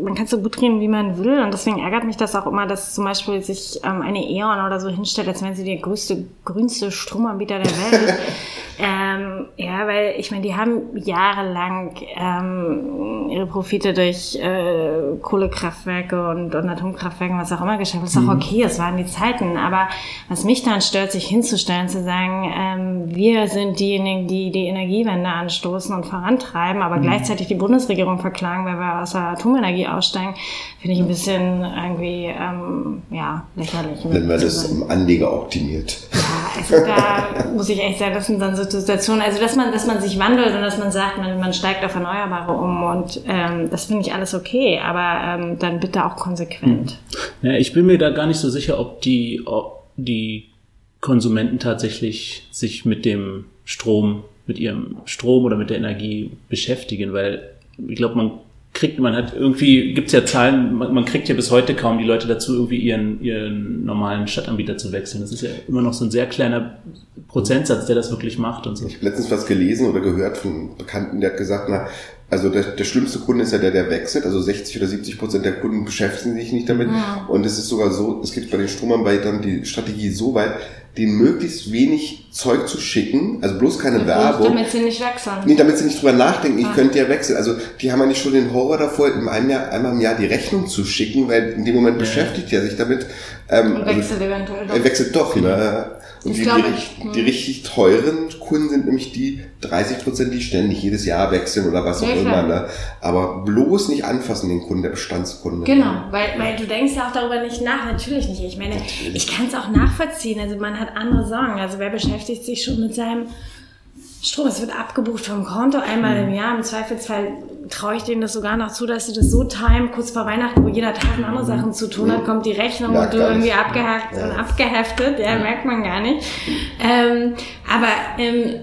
man kann es so gut reden, wie man will. Und deswegen ärgert mich das auch immer, dass zum Beispiel sich ähm, eine E.ON oder so hinstellt, als wenn sie der größte, grünste Stromanbieter der Welt ähm, ja, weil ich meine, die haben jahrelang ähm, ihre Profite durch äh, Kohlekraftwerke und, und Atomkraftwerke, was auch immer geschafft. Das ist mhm. auch okay, es waren die Zeiten. Aber was mich dann stört, sich hinzustellen, zu sagen, ähm, wir sind diejenigen, die die Energiewende anstoßen unterstützen und vorantreiben, aber mhm. gleichzeitig die Bundesregierung verklagen, weil wir aus der Atomenergie aussteigen, finde ich ein bisschen irgendwie ähm, ja, lächerlich. Wenn man das im Anleger optimiert. Ja, also da muss ich echt sagen, das sind dann so Situationen, also dass man, dass man sich wandelt und dass man sagt, man, man steigt auf Erneuerbare um und ähm, das finde ich alles okay, aber ähm, dann bitte auch konsequent. Ja, ich bin mir da gar nicht so sicher, ob die, ob die Konsumenten tatsächlich sich mit dem Strom mit ihrem Strom oder mit der Energie beschäftigen, weil ich glaube, man kriegt, man hat irgendwie, gibt's ja Zahlen, man, man, kriegt ja bis heute kaum die Leute dazu, irgendwie ihren, ihren normalen Stadtanbieter zu wechseln. Das ist ja immer noch so ein sehr kleiner Prozentsatz, der das wirklich macht und so. Ich habe letztens was gelesen oder gehört von einem Bekannten, der hat gesagt, na, also der, der schlimmste Kunde ist ja der, der wechselt. Also 60 oder 70 Prozent der Kunden beschäftigen sich nicht damit. Ja. Und es ist sogar so, es gibt bei den Stromanbietern die Strategie so weit, denen möglichst wenig Zeug zu schicken, also bloß keine Werbung. Damit sie nicht wechseln. Nee, damit sie nicht drüber nachdenken, ich ah. könnte ja wechseln. Also die haben ja nicht schon den Horror davor, in einem Jahr, einmal im Jahr die Rechnung zu schicken, weil in dem Moment ja. beschäftigt er sich damit. Ähm, Und wechselt also, eventuell doch. Er wechselt doch, ne? Und die, die, die, richtig teuren Kunden sind nämlich die 30 Prozent, die ständig jedes Jahr wechseln oder was auch immer. Ne? Aber bloß nicht anfassen den Kunden, der Bestandskunde. Genau, weil, weil du denkst ja auch darüber nicht nach. Natürlich nicht. Ich meine, Natürlich. ich kann es auch nachvollziehen. Also man hat andere Sorgen. Also wer beschäftigt sich schon mit seinem Strom? Es wird abgebucht vom Konto einmal mhm. im Jahr. Im Zweifelsfall traue ich denen das sogar noch zu, dass sie das so timen, kurz vor Weihnachten, wo jeder tausend andere mhm. Sachen zu tun hat, kommt die Rechnung ja, und du irgendwie abgehakt ja. und abgeheftet, ja, ja, merkt man gar nicht. Ähm, aber ähm,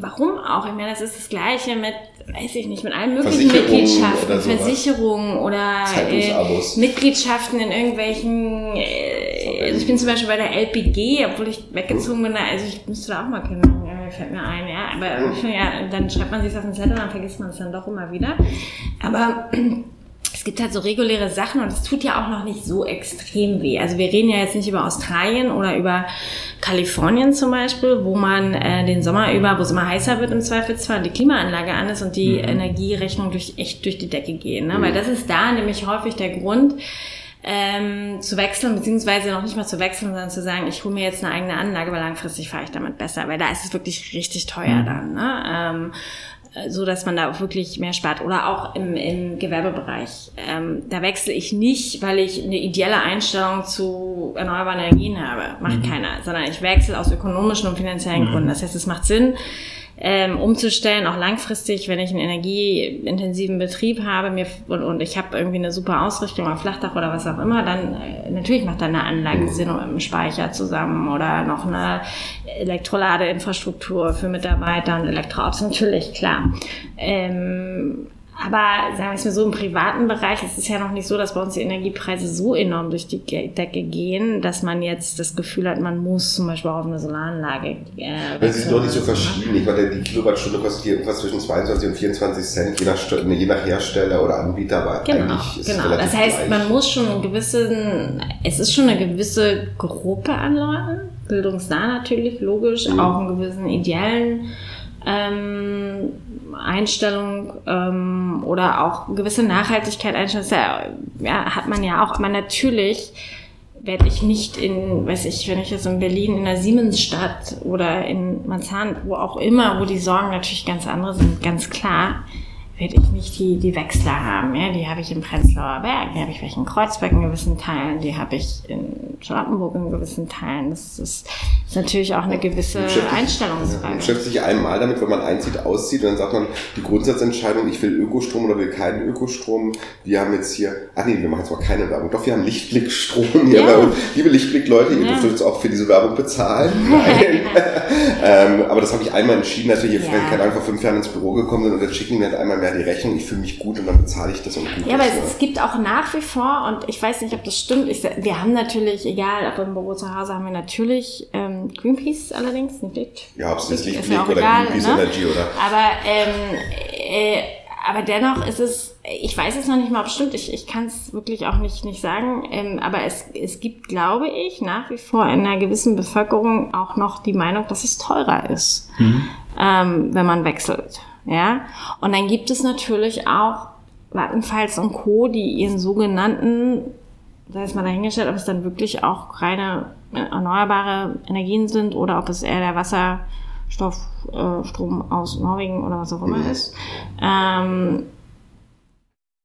warum auch? Ich meine, das ist das Gleiche mit, weiß ich nicht, mit allen möglichen Mitgliedschaften, oder Versicherungen oder äh, Mitgliedschaften in irgendwelchen, äh, also ich bin zum Beispiel bei der LPG, obwohl ich weggezogen bin, also ich müsste da auch mal kennen fällt mir ein, ja. Aber ja, dann schreibt man sich auf den Zettel, dann vergisst man es dann doch immer wieder. Aber es gibt halt so reguläre Sachen und es tut ja auch noch nicht so extrem weh. Also wir reden ja jetzt nicht über Australien oder über Kalifornien zum Beispiel, wo man äh, den Sommer über, wo es immer heißer wird im Zweifelsfall, die Klimaanlage an ist und die mhm. Energierechnung durch, echt durch die Decke gehen. Ne? Mhm. Weil das ist da nämlich häufig der Grund, ähm, zu wechseln, beziehungsweise noch nicht mal zu wechseln, sondern zu sagen, ich hole mir jetzt eine eigene Anlage, weil langfristig fahre ich damit besser, weil da ist es wirklich richtig teuer mhm. dann. Ne? Ähm, so dass man da auch wirklich mehr spart. Oder auch im, im Gewerbebereich. Ähm, da wechsle ich nicht, weil ich eine ideelle Einstellung zu erneuerbaren Energien habe. Macht mhm. keiner. Sondern ich wechsle aus ökonomischen und finanziellen mhm. Gründen. Das heißt, es macht Sinn, ähm, umzustellen, auch langfristig, wenn ich einen energieintensiven Betrieb habe mir, und, und ich habe irgendwie eine super Ausrichtung auf Flachdach oder was auch immer, dann äh, natürlich macht da eine Anlage Sinn mit einem Speicher zusammen oder noch eine Elektroladeinfrastruktur für Mitarbeiter und Elektroautos, natürlich, klar. Ähm, aber sagen wir es mal so, im privaten Bereich ist es ja noch nicht so, dass bei uns die Energiepreise so enorm durch die Decke gehen, dass man jetzt das Gefühl hat, man muss zum Beispiel auch auf eine Solaranlage. Äh, das ist doch nicht so verschieden. Ich meine, die Kilowattstunde kostet hier irgendwas zwischen 22 und 24 Cent, je nach, je nach Hersteller oder Anbieter, aber genau, eigentlich ist genau. Das heißt, gleich. man muss schon einen gewissen, es ist schon eine gewisse Gruppe an Leuten, bildungsnah natürlich, logisch, mhm. auch einen gewissen ideellen ähm, Einstellung ähm, oder auch gewisse Nachhaltigkeit einstellen, ja, hat man ja auch. Aber natürlich werde ich nicht in, weiß ich, wenn ich jetzt in Berlin in der Siemensstadt oder in Marzahn, wo auch immer, wo die Sorgen natürlich ganz andere sind, ganz klar, werde ich nicht die, die Wechsler haben. Ja? Die habe ich im Prenzlauer Berg, die habe ich vielleicht in Kreuzberg in gewissen Teilen, die habe ich in Charlottenburg in gewissen Teilen. Das ist, ist natürlich auch eine gewisse Einstellungsfrage. Man beschäftigt sich einmal damit, wenn man einzieht, auszieht und dann sagt man, die Grundsatzentscheidung, ich will Ökostrom oder will keinen Ökostrom. Wir haben jetzt hier, ach nee, wir machen jetzt mal keine Werbung. Doch, wir haben Lichtblickstrom hier ja. Liebe Lichtblick-Leute, ihr ja. dürft uns auch für diese Werbung bezahlen. Nein. ähm, aber das habe ich einmal entschieden, als wir hier ja. keine Ahnung, vor fünf Jahren ins Büro gekommen sind und dann schicken wir halt einmal mehr die Rechnung, ich fühle mich gut und dann bezahle ich das und gut. Ja, aber es, es, gibt auch nach wie vor, und ich weiß nicht, ob das stimmt, ich, wir haben natürlich, egal ob im Büro zu Hause, haben wir natürlich ähm, Greenpeace allerdings, nicht Ja, ob es jetzt Lichtblick oder egal, Greenpeace ne? Energy oder. Aber, ähm, äh, aber dennoch ist es, ich weiß es noch nicht mal, ob es stimmt, ich, ich kann es wirklich auch nicht, nicht sagen, ähm, aber es, es gibt, glaube ich, nach wie vor in einer gewissen Bevölkerung auch noch die Meinung, dass es teurer ist, mhm. ähm, wenn man wechselt. Ja? Und dann gibt es natürlich auch Vattenfalls und Co., die ihren sogenannten, sei es mal dahingestellt, ob es dann wirklich auch reine erneuerbare Energien sind oder ob es eher der Wasserstoffstrom äh, aus Norwegen oder was auch immer mhm. ist, ähm,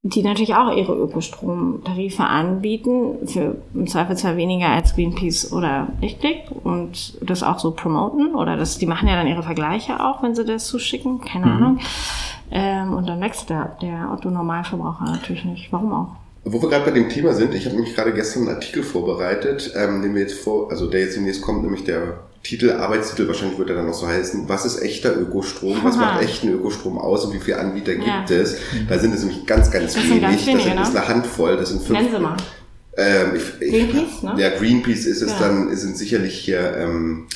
die natürlich auch ihre Ökostromtarife anbieten, für im Zweifelsfall weniger als Greenpeace oder Lichtblick und das auch so promoten oder das, die machen ja dann ihre Vergleiche auch, wenn sie das zuschicken, keine mhm. Ahnung. Ähm, und dann wechselt der, der Otto-Normalverbraucher natürlich nicht. Warum auch? Wo wir gerade bei dem Thema sind, ich habe nämlich gerade gestern einen Artikel vorbereitet, ähm, den wir jetzt vor, also der jetzt demnächst kommt, nämlich der Titel, Arbeitstitel, wahrscheinlich wird er dann noch so heißen, was ist echter Ökostrom, was Aha. macht echten Ökostrom aus und wie viele Anbieter ja. gibt es? Da sind es nämlich ganz, ganz das wenig. Ganz wenige, das ist ne? eine Handvoll, das sind fünf. Ähm, ich, ich, Greenpeace, ne? Ja, Greenpeace ist es ja. dann, sind sicherlich hier, ähm,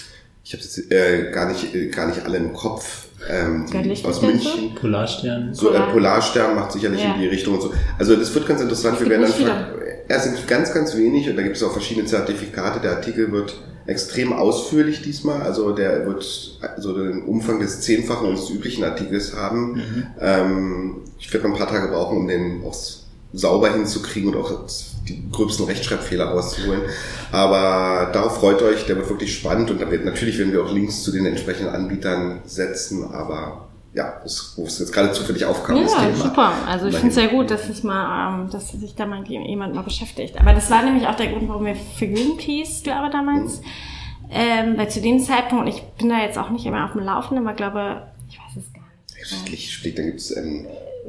ich habe jetzt äh, gar nicht, äh, gar nicht alle im Kopf. Ähm, die aus München. Polarstern. So, äh, Polarstern macht sicherlich ja. in die Richtung und so. Also das wird ganz interessant. Wir werden dann, sind ganz, ganz wenig und da gibt es auch verschiedene Zertifikate. Der Artikel wird extrem ausführlich diesmal. Also der wird so den Umfang des Zehnfachen unseres üblichen Artikels haben. Mhm. Ähm, ich werde noch ein paar Tage brauchen, um den auch sauber hinzukriegen und auch die gröbsten Rechtschreibfehler rauszuholen. Aber darauf freut euch, der wird wirklich spannend und damit natürlich werden wir auch Links zu den entsprechenden Anbietern setzen, aber ja, das, wo es jetzt gerade zufällig aufkam. Ja, das Thema. super. Also ich finde es sehr gut, dass es mal, ähm, dass sich da mal jemand mal beschäftigt. Aber das war nämlich auch der Grund, warum wir für Greenpeace, glaube damals, mhm. ähm, weil zu dem Zeitpunkt, ich bin da jetzt auch nicht immer auf dem Laufenden, aber glaube, ich weiß es gar nicht. Lichtblick, da gibt's ähm,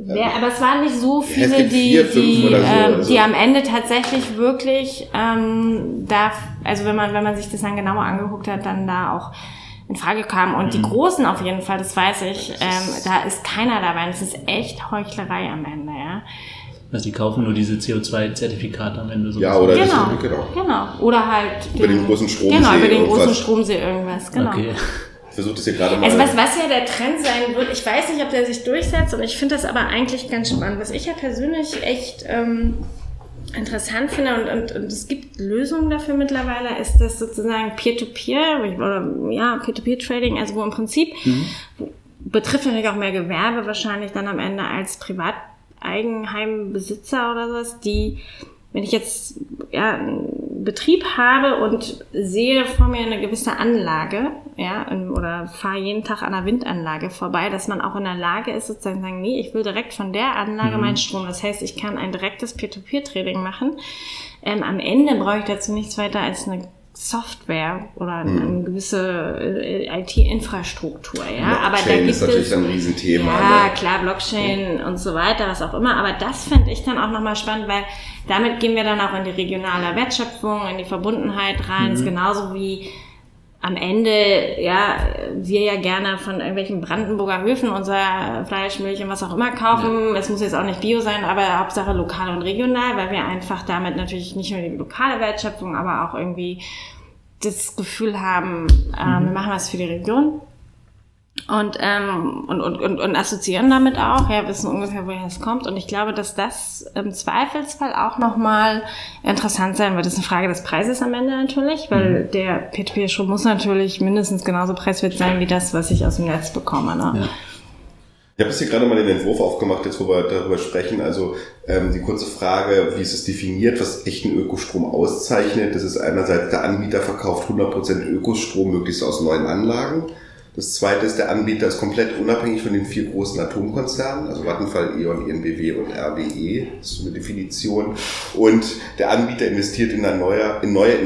ja, aber es waren nicht so viele, die, vier, die, so, ähm, also. die am Ende tatsächlich wirklich ähm, da, also wenn man, wenn man sich das dann genauer angeguckt hat, dann da auch in Frage kamen. Und mhm. die Großen auf jeden Fall, das weiß ich, ähm, da ist keiner dabei. Das ist echt Heuchlerei am Ende, ja. Also die kaufen nur diese CO2-Zertifikate am Ende. So ja, oder genau, das, genau. genau. Oder halt über den, den großen Stromsee. Genau, über den großen Stromsee irgendwas, genau. Okay. Ich versuche das hier gerade mal. Also was, was ja der Trend sein wird, ich weiß nicht, ob der sich durchsetzt und ich finde das aber eigentlich ganz spannend. Was ich ja persönlich echt ähm, interessant finde und, und, und es gibt Lösungen dafür mittlerweile, ist das sozusagen Peer-to-Peer -Peer, oder ja, Peer-to-Peer-Trading, also wo im Prinzip mhm. betrifft natürlich auch mehr Gewerbe wahrscheinlich dann am Ende als Privateigenheimbesitzer oder sowas, die wenn ich jetzt ja, Betrieb habe und sehe vor mir eine gewisse Anlage, ja, oder fahre jeden Tag an einer Windanlage vorbei, dass man auch in der Lage ist, sozusagen sagen, nee, ich will direkt von der Anlage mhm. meinen Strom. Das heißt, ich kann ein direktes Peer-to-Peer-Trading machen. Ähm, am Ende brauche ich dazu nichts weiter als eine Software oder eine, mhm. gewisse äh, IT-Infrastruktur, ja. aber da gibt ist natürlich es, ein Riesenthema. Ja, ne? klar, Blockchain ja. und so weiter, was auch immer. Aber das fände ich dann auch nochmal spannend, weil damit gehen wir dann auch in die regionale Wertschöpfung, in die Verbundenheit rein. Mhm. ist genauso wie am Ende, ja, wir ja gerne von irgendwelchen Brandenburger Höfen unser Fleisch, Milch und was auch immer kaufen. Ja. Es muss jetzt auch nicht Bio sein, aber Hauptsache lokal und regional, weil wir einfach damit natürlich nicht nur die lokale Wertschöpfung, aber auch irgendwie das Gefühl haben, äh, mhm. wir machen was für die Region und, ähm, und, und, und, und assoziieren damit auch, ja, wissen ungefähr, woher es kommt. Und ich glaube, dass das im Zweifelsfall auch nochmal interessant sein wird. Das ist eine Frage des Preises am Ende natürlich, weil mhm. der P2P-Strom muss natürlich mindestens genauso preiswert sein wie das, was ich aus dem Netz bekomme. Ne? Ja. Ich habe jetzt hier gerade mal den Entwurf aufgemacht, jetzt wo wir darüber sprechen. Also ähm, die kurze Frage, wie ist es definiert, was echten Ökostrom auszeichnet. Das ist einerseits, der Anbieter verkauft 100% Ökostrom möglichst aus neuen Anlagen. Das zweite ist, der Anbieter ist komplett unabhängig von den vier großen Atomkonzernen, also Vattenfall, E.ON, ENBW und RWE, das ist so eine Definition. Und der Anbieter investiert in, neue, in neue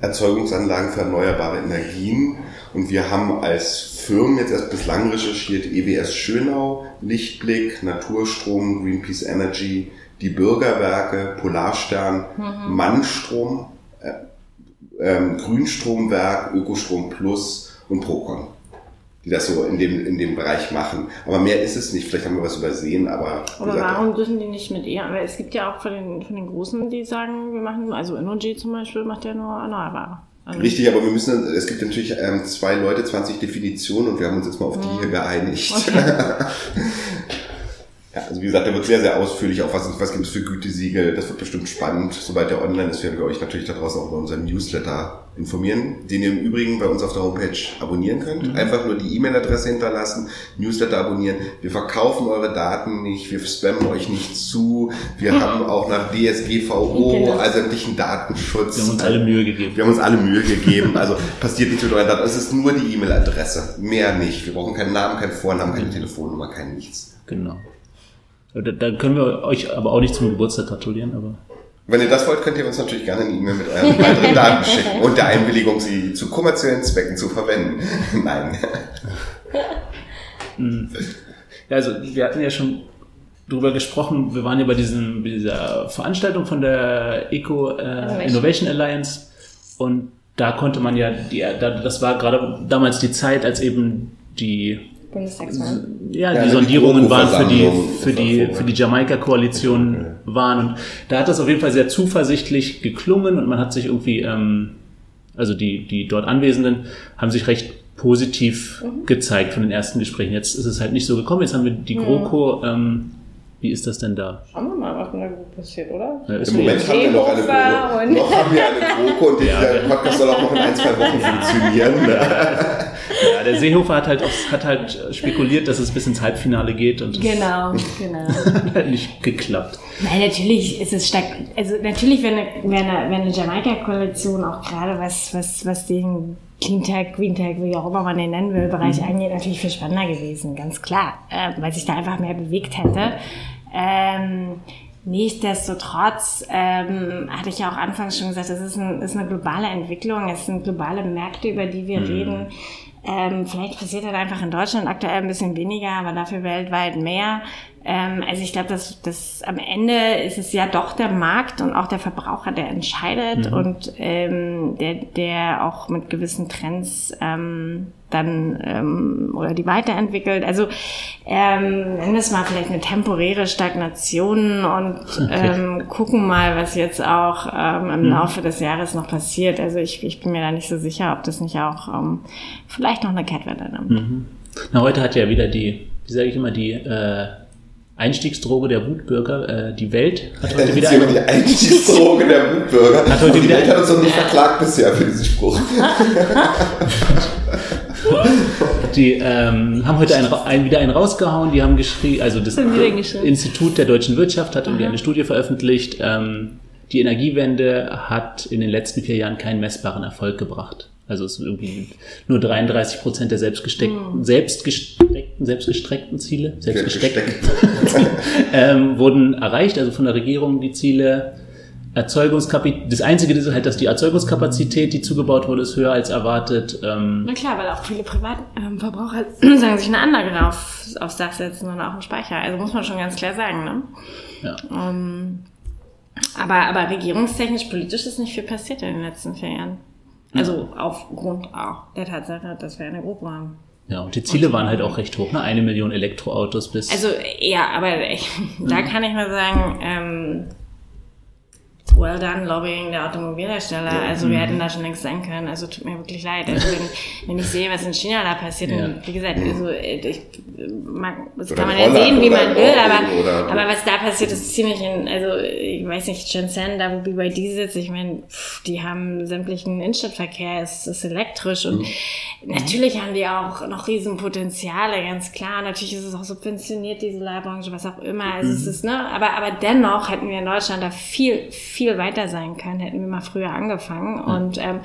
Erzeugungsanlagen für erneuerbare Energien. Und wir haben als Firmen jetzt erst bislang recherchiert, EWS Schönau, Lichtblick, Naturstrom, Greenpeace Energy, die Bürgerwerke, Polarstern, mhm. Mannstrom, äh, ähm, Grünstromwerk, Ökostrom Plus und Procon die das so in dem, in dem Bereich machen. Aber mehr ist es nicht. Vielleicht haben wir was übersehen, aber. Aber gesagt, warum dürfen die nicht mit ihr? Weil es gibt ja auch von den, von den Großen, die sagen, wir machen, also Energy zum Beispiel macht ja nur Erneuerbare. Also Richtig, aber wir müssen, es gibt natürlich ähm, zwei Leute, 20 Definitionen und wir haben uns jetzt mal auf die mhm. hier geeinigt. Okay. Ja, also wie gesagt, der wird sehr, sehr ausführlich, auch was, was gibt es für Gütesiegel. Das wird bestimmt spannend. Sobald der online ist, werden wir euch natürlich da draußen auch bei unserem Newsletter informieren, den ihr im Übrigen bei uns auf der Homepage abonnieren könnt. Mhm. Einfach nur die E-Mail-Adresse hinterlassen, Newsletter abonnieren. Wir verkaufen eure Daten nicht, wir spammen euch nicht zu. Wir mhm. haben auch nach DSGVO, also sämtlichen Datenschutz. Wir haben uns alle Mühe gegeben. Wir haben uns alle Mühe gegeben. Also passiert nichts mit euren Daten. Es ist nur die E-Mail-Adresse. Mehr nicht. Wir brauchen keinen Namen, keinen Vornamen, keine Telefonnummer, kein nichts. Genau. Da können wir euch aber auch nicht zum Geburtstag gratulieren, aber. Wenn ihr das wollt, könnt ihr uns natürlich gerne eine E-Mail mit euren weiteren Daten schicken und der Einwilligung, sie zu kommerziellen Zwecken zu verwenden. Nein. Hm. Ja, also wir hatten ja schon drüber gesprochen, wir waren ja bei diesem, dieser Veranstaltung von der Eco äh, Innovation Alliance und da konnte man ja, die, das war gerade damals die Zeit, als eben die Bundestagswahl. Ja, ja, die Sondierungen waren für die, für die, für die Jamaika-Koalition okay. waren. Und da hat das auf jeden Fall sehr zuversichtlich geklungen und man hat sich irgendwie, ähm, also die, die dort Anwesenden haben sich recht positiv mhm. gezeigt von den ersten Gesprächen. Jetzt ist es halt nicht so gekommen. Jetzt haben wir die GroKo ähm, wie ist das denn da? Schauen wir mal, was in der GroKo passiert, oder? Ja, Im Moment haben wir noch eine GroKo. Noch haben wir eine GroKo und ja, der Podcast soll auch noch in ein, zwei Wochen funktionieren. ja, der Seehofer hat halt, auch, hat halt spekuliert, dass es bis ins Halbfinale geht und genau, genau. hat nicht geklappt. Nein, natürlich ist es stark. Also natürlich, wenn eine, wenn eine, wenn eine Jamaika-Koalition auch gerade was, was, was den Cleantech, Greentech, wie auch immer man den nennen will, Bereich mhm. angeht, natürlich viel spannender gewesen, ganz klar, äh, weil sich da einfach mehr bewegt hätte. Ähm, Nichtsdestotrotz ähm, hatte ich ja auch anfangs schon gesagt, es ist, ein, ist eine globale Entwicklung, es sind globale Märkte, über die wir mhm. reden. Ähm, vielleicht passiert halt einfach in Deutschland aktuell ein bisschen weniger, aber dafür weltweit mehr. Ähm, also ich glaube, dass, dass am Ende ist es ja doch der Markt und auch der Verbraucher, der entscheidet Mhm. und ähm, der, der auch mit gewissen Trends ähm, dann ähm, oder die weiterentwickelt. Also ähm, nennen wir es mal vielleicht eine temporäre Stagnation und ähm, gucken mal, was jetzt auch ähm, im Laufe des Jahres noch passiert. Also ich, ich bin mir da nicht so sicher, ob das nicht auch ähm, vielleicht noch eine Kehrtwende nimmt. Na, heute hat ja wieder die, wie sage ich immer, die äh, Einstiegsdroge der Wutbürger, äh, die Welt hat heute wieder ein, die Einstiegsdroge der Wutbürger. Hat heute die wieder Welt hat uns noch nicht verklagt bisher für diesen Spruch. die ähm, haben heute einen, einen, wieder einen rausgehauen, die haben geschrieben, also das. Institut der deutschen Wirtschaft hat irgendwie eine Studie veröffentlicht, ähm, die Energiewende hat in den letzten vier Jahren keinen messbaren Erfolg gebracht. Also es ist irgendwie nur 33 Prozent der selbstgesteckten, selbstgesteckten, selbstgestreckten Ziele, selbstgesteckten, ähm, wurden erreicht, also von der Regierung die Ziele. Erzeugungskapazität, das Einzige ist halt, dass die Erzeugungskapazität, die zugebaut wurde, ist höher als erwartet. Ähm, Na klar, weil auch viele Privatverbraucher sagen sich eine Anlage auf, aufs Dach setzen oder auch einen Speicher. Also muss man schon ganz klar sagen. Ne? ja. Ähm, aber, aber regierungstechnisch, politisch ist nicht viel passiert in den letzten vier Jahren. Also aufgrund auch der Tatsache, dass wir eine GroKo haben. ja, und die Ziele waren halt auch recht hoch, ne? Eine Million Elektroautos bis. Also ja, aber ich, da kann ich mal sagen, ähm, well done Lobbying der Automobilhersteller. Also wir hätten da schon längst sein können. Also tut mir wirklich leid. Also wenn, wenn ich sehe, was in China da passiert, Ja. und wie gesagt, also äh, ich, mag, das Oder kann man ja sehen, wie man will, aber, oder- aber was da passiert, ist ziemlich in, also ich weiß nicht, Shenzhen, da wo BYD sitzt, ich meine, pff, die haben sämtlichen Innenstadtverkehr, es ist elektrisch und natürlich haben die auch noch Riesenpotenziale, ganz klar. Natürlich ist es auch subventioniert, diese Leihbranche, was auch immer. Also es ist, ne, aber, aber dennoch hätten wir in Deutschland da viel, viel weiter sein können, hätten wir mal früher angefangen. Und ähm,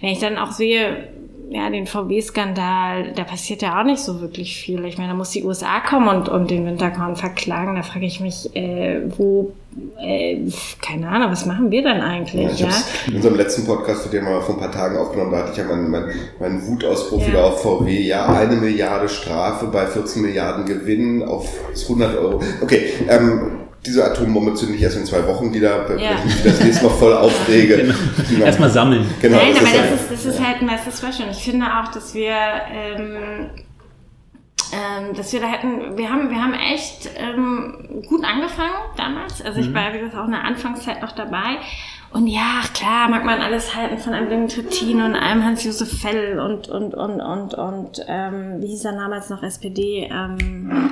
wenn ich dann auch sehe, ja, den VW-Skandal, da passiert ja auch nicht so wirklich viel. Ich meine, da muss die USA kommen und, und den Winterkorn verklagen. Da frage ich mich, äh, wo, äh, keine Ahnung, was machen wir dann eigentlich? Ich Ja, hab's in unserem letzten Podcast, den wir vor ein paar Tagen aufgenommen, da hatte ich ja meinen, meinen, meinen Wutausbruch Ja. wieder auf VW. Ja, eine Milliarde Strafe bei 14 Milliarden Gewinn auf 100 Euro. Okay, ähm, diese Atombombe zünde ich erst in zwei Wochen wieder, wenn Ja. ich mich das nächste Mal voll aufrege. Genau. Erstmal sammeln. Genau, Nein, das aber ist das halt- ist, das ist halt ein Master Special. Und ich finde auch, dass wir, ähm, ähm, dass wir da hätten, wir haben, wir haben echt ähm, gut angefangen damals. Also ich war, wie gesagt, auch in der Anfangszeit noch dabei. Und ja, klar, mag man alles halten von einem Blinden Trittin und einem Hans-Josef Fell und, und, und, und, und, ähm, wie hieß er damals noch, SPD, ähm,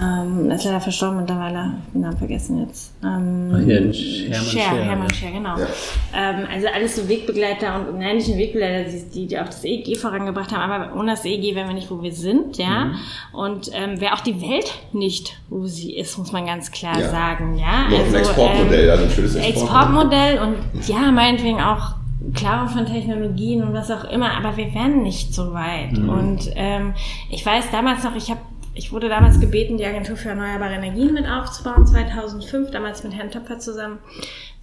ähm, ist leider verstorben mittlerweile, den Namen vergessen jetzt. Ähm, Ach, hier, Hermann Scher, Scher, Hermann. Scher, genau. Ja. Ähm, also alles so Wegbegleiter und nein, nicht nur Wegbegleiter, die, die, auch das EEG vorangebracht haben, aber ohne das EEG wären wir nicht, wo wir sind, ja. Mhm. Und ähm, wäre auch die Welt nicht, wo sie ist, muss man ganz klar Ja. sagen, ja. Noch ein Exportmodell, also ein schönes Exportmodell. Exportmodell und ja, meinetwegen auch Klare von Technologien und was auch immer, aber wir wären nicht so weit. Mhm. Und ähm, ich weiß damals noch, ich habe ich wurde damals gebeten, die Agentur für erneuerbare Energien mit aufzubauen, 2005, damals mit Herrn Töpfer zusammen.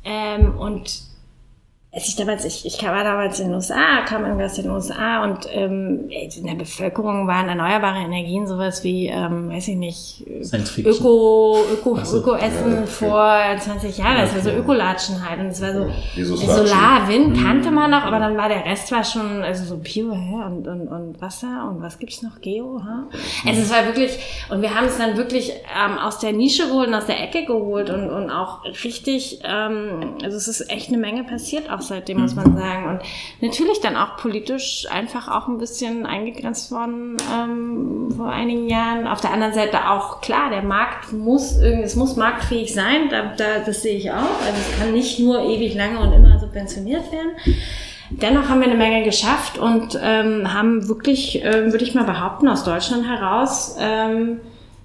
Ähm, und als ich damals, ich, ich war damals in den USA, kam irgendwie aus den USA und ähm, in der Bevölkerung waren erneuerbare Energien sowas wie, ähm, weiß ich nicht. Öko, Öko, so. Öko-Essen Ja, okay. vor 20 Jahren. Das war so Ökolatschen halt. Und es war so, Jesus Solar, Wind Mhm. kannte man noch, aber dann war der Rest war schon, also so Bio, hä? Und, und, und Wasser und was gibt's noch? Geo, hä? Also es war wirklich, und wir haben es dann wirklich ähm, aus der Nische geholt und aus der Ecke geholt und, und auch richtig, ähm, also es ist echt eine Menge passiert auch seitdem, muss man sagen. Und natürlich dann auch politisch einfach auch ein bisschen eingegrenzt worden ähm, vor einigen Jahren. Auf der anderen Seite auch klar, der Markt muss irgendwie, es muss marktfähig sein, da, da, das sehe ich auch. Also es kann nicht nur ewig lange und immer subventioniert werden. Dennoch haben wir eine Menge geschafft und ähm, haben wirklich, ähm, würde ich mal behaupten, aus Deutschland heraus ähm,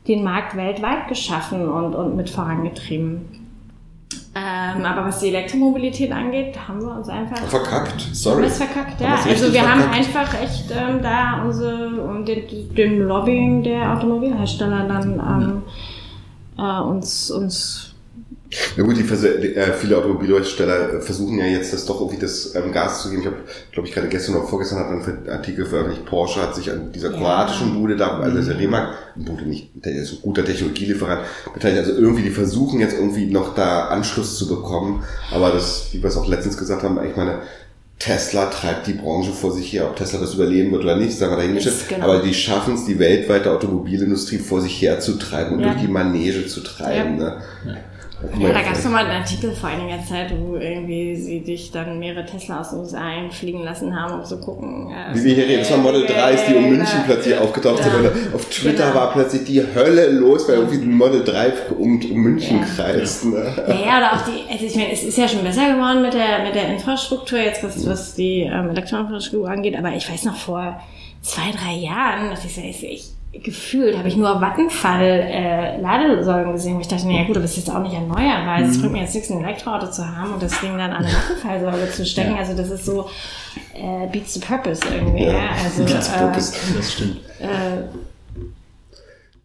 den Markt weltweit geschaffen und, und mit vorangetrieben. Ähm, aber was die Elektromobilität angeht, haben wir uns einfach Verkackt, haben sorry. es verkackt, ja. Haben Also wir haben verkackt. einfach echt ähm, da unsere, um den, den Lobbying der Automobilhersteller dann ähm, äh, uns, uns Ja gut, die, äh, viele Automobilhersteller versuchen ja jetzt das doch irgendwie das ähm, Gas zu geben. Ich habe, glaube ich, gerade gestern oder vorgestern hat einen Artikel veröffentlicht, Porsche hat sich an dieser kroatischen Bude da, also der Remark, Bude nicht, der ist ein guter Technologielieferant, beteiligt. Also irgendwie, die versuchen jetzt irgendwie noch da Anschluss zu bekommen. Aber das, wie wir es auch letztens gesagt haben, ich meine, Tesla treibt die Branche vor sich her. Ob Tesla das überleben wird oder nicht, sagen wir dahingestellt. Genau. Aber die schaffen es, die weltweite Automobilindustrie vor sich her zu treiben und ja. durch die Manege zu treiben. Ja. Ne? Ja. Ja, da gab es nochmal einen Artikel vor einiger Zeit, wo irgendwie sie dich dann mehrere Tesla aus den USA einfliegen lassen haben, um zu gucken. Äh, Wie wir hier reden, das waren Model 3s, die um München plötzlich aufgetaucht sind. Auf Twitter genau. war plötzlich die Hölle los, weil irgendwie ein Model 3 um, um München ja. kreist. Ne? Ja, ja, oder auch die, also ich meine, es ist ja schon besser geworden mit der, mit der Infrastruktur, jetzt was, was die ähm, Elektroinfrastruktur angeht, aber ich weiß noch vor zwei, drei Jahren, dass ich so, ich, gefühlt habe ich nur Vattenfall äh, Ladesäulen gesehen, wo ich dachte, naja gut, aber das ist jetzt auch nicht erneuerbar. Es mhm. bringt mir jetzt nichts, ein Elektroauto zu haben und das Ding dann an eine Vattenfallsäule zu stecken. Ja. Also das ist so äh, beats the purpose irgendwie. Ja, ja. Also, beats the purpose, äh, das stimmt. Äh,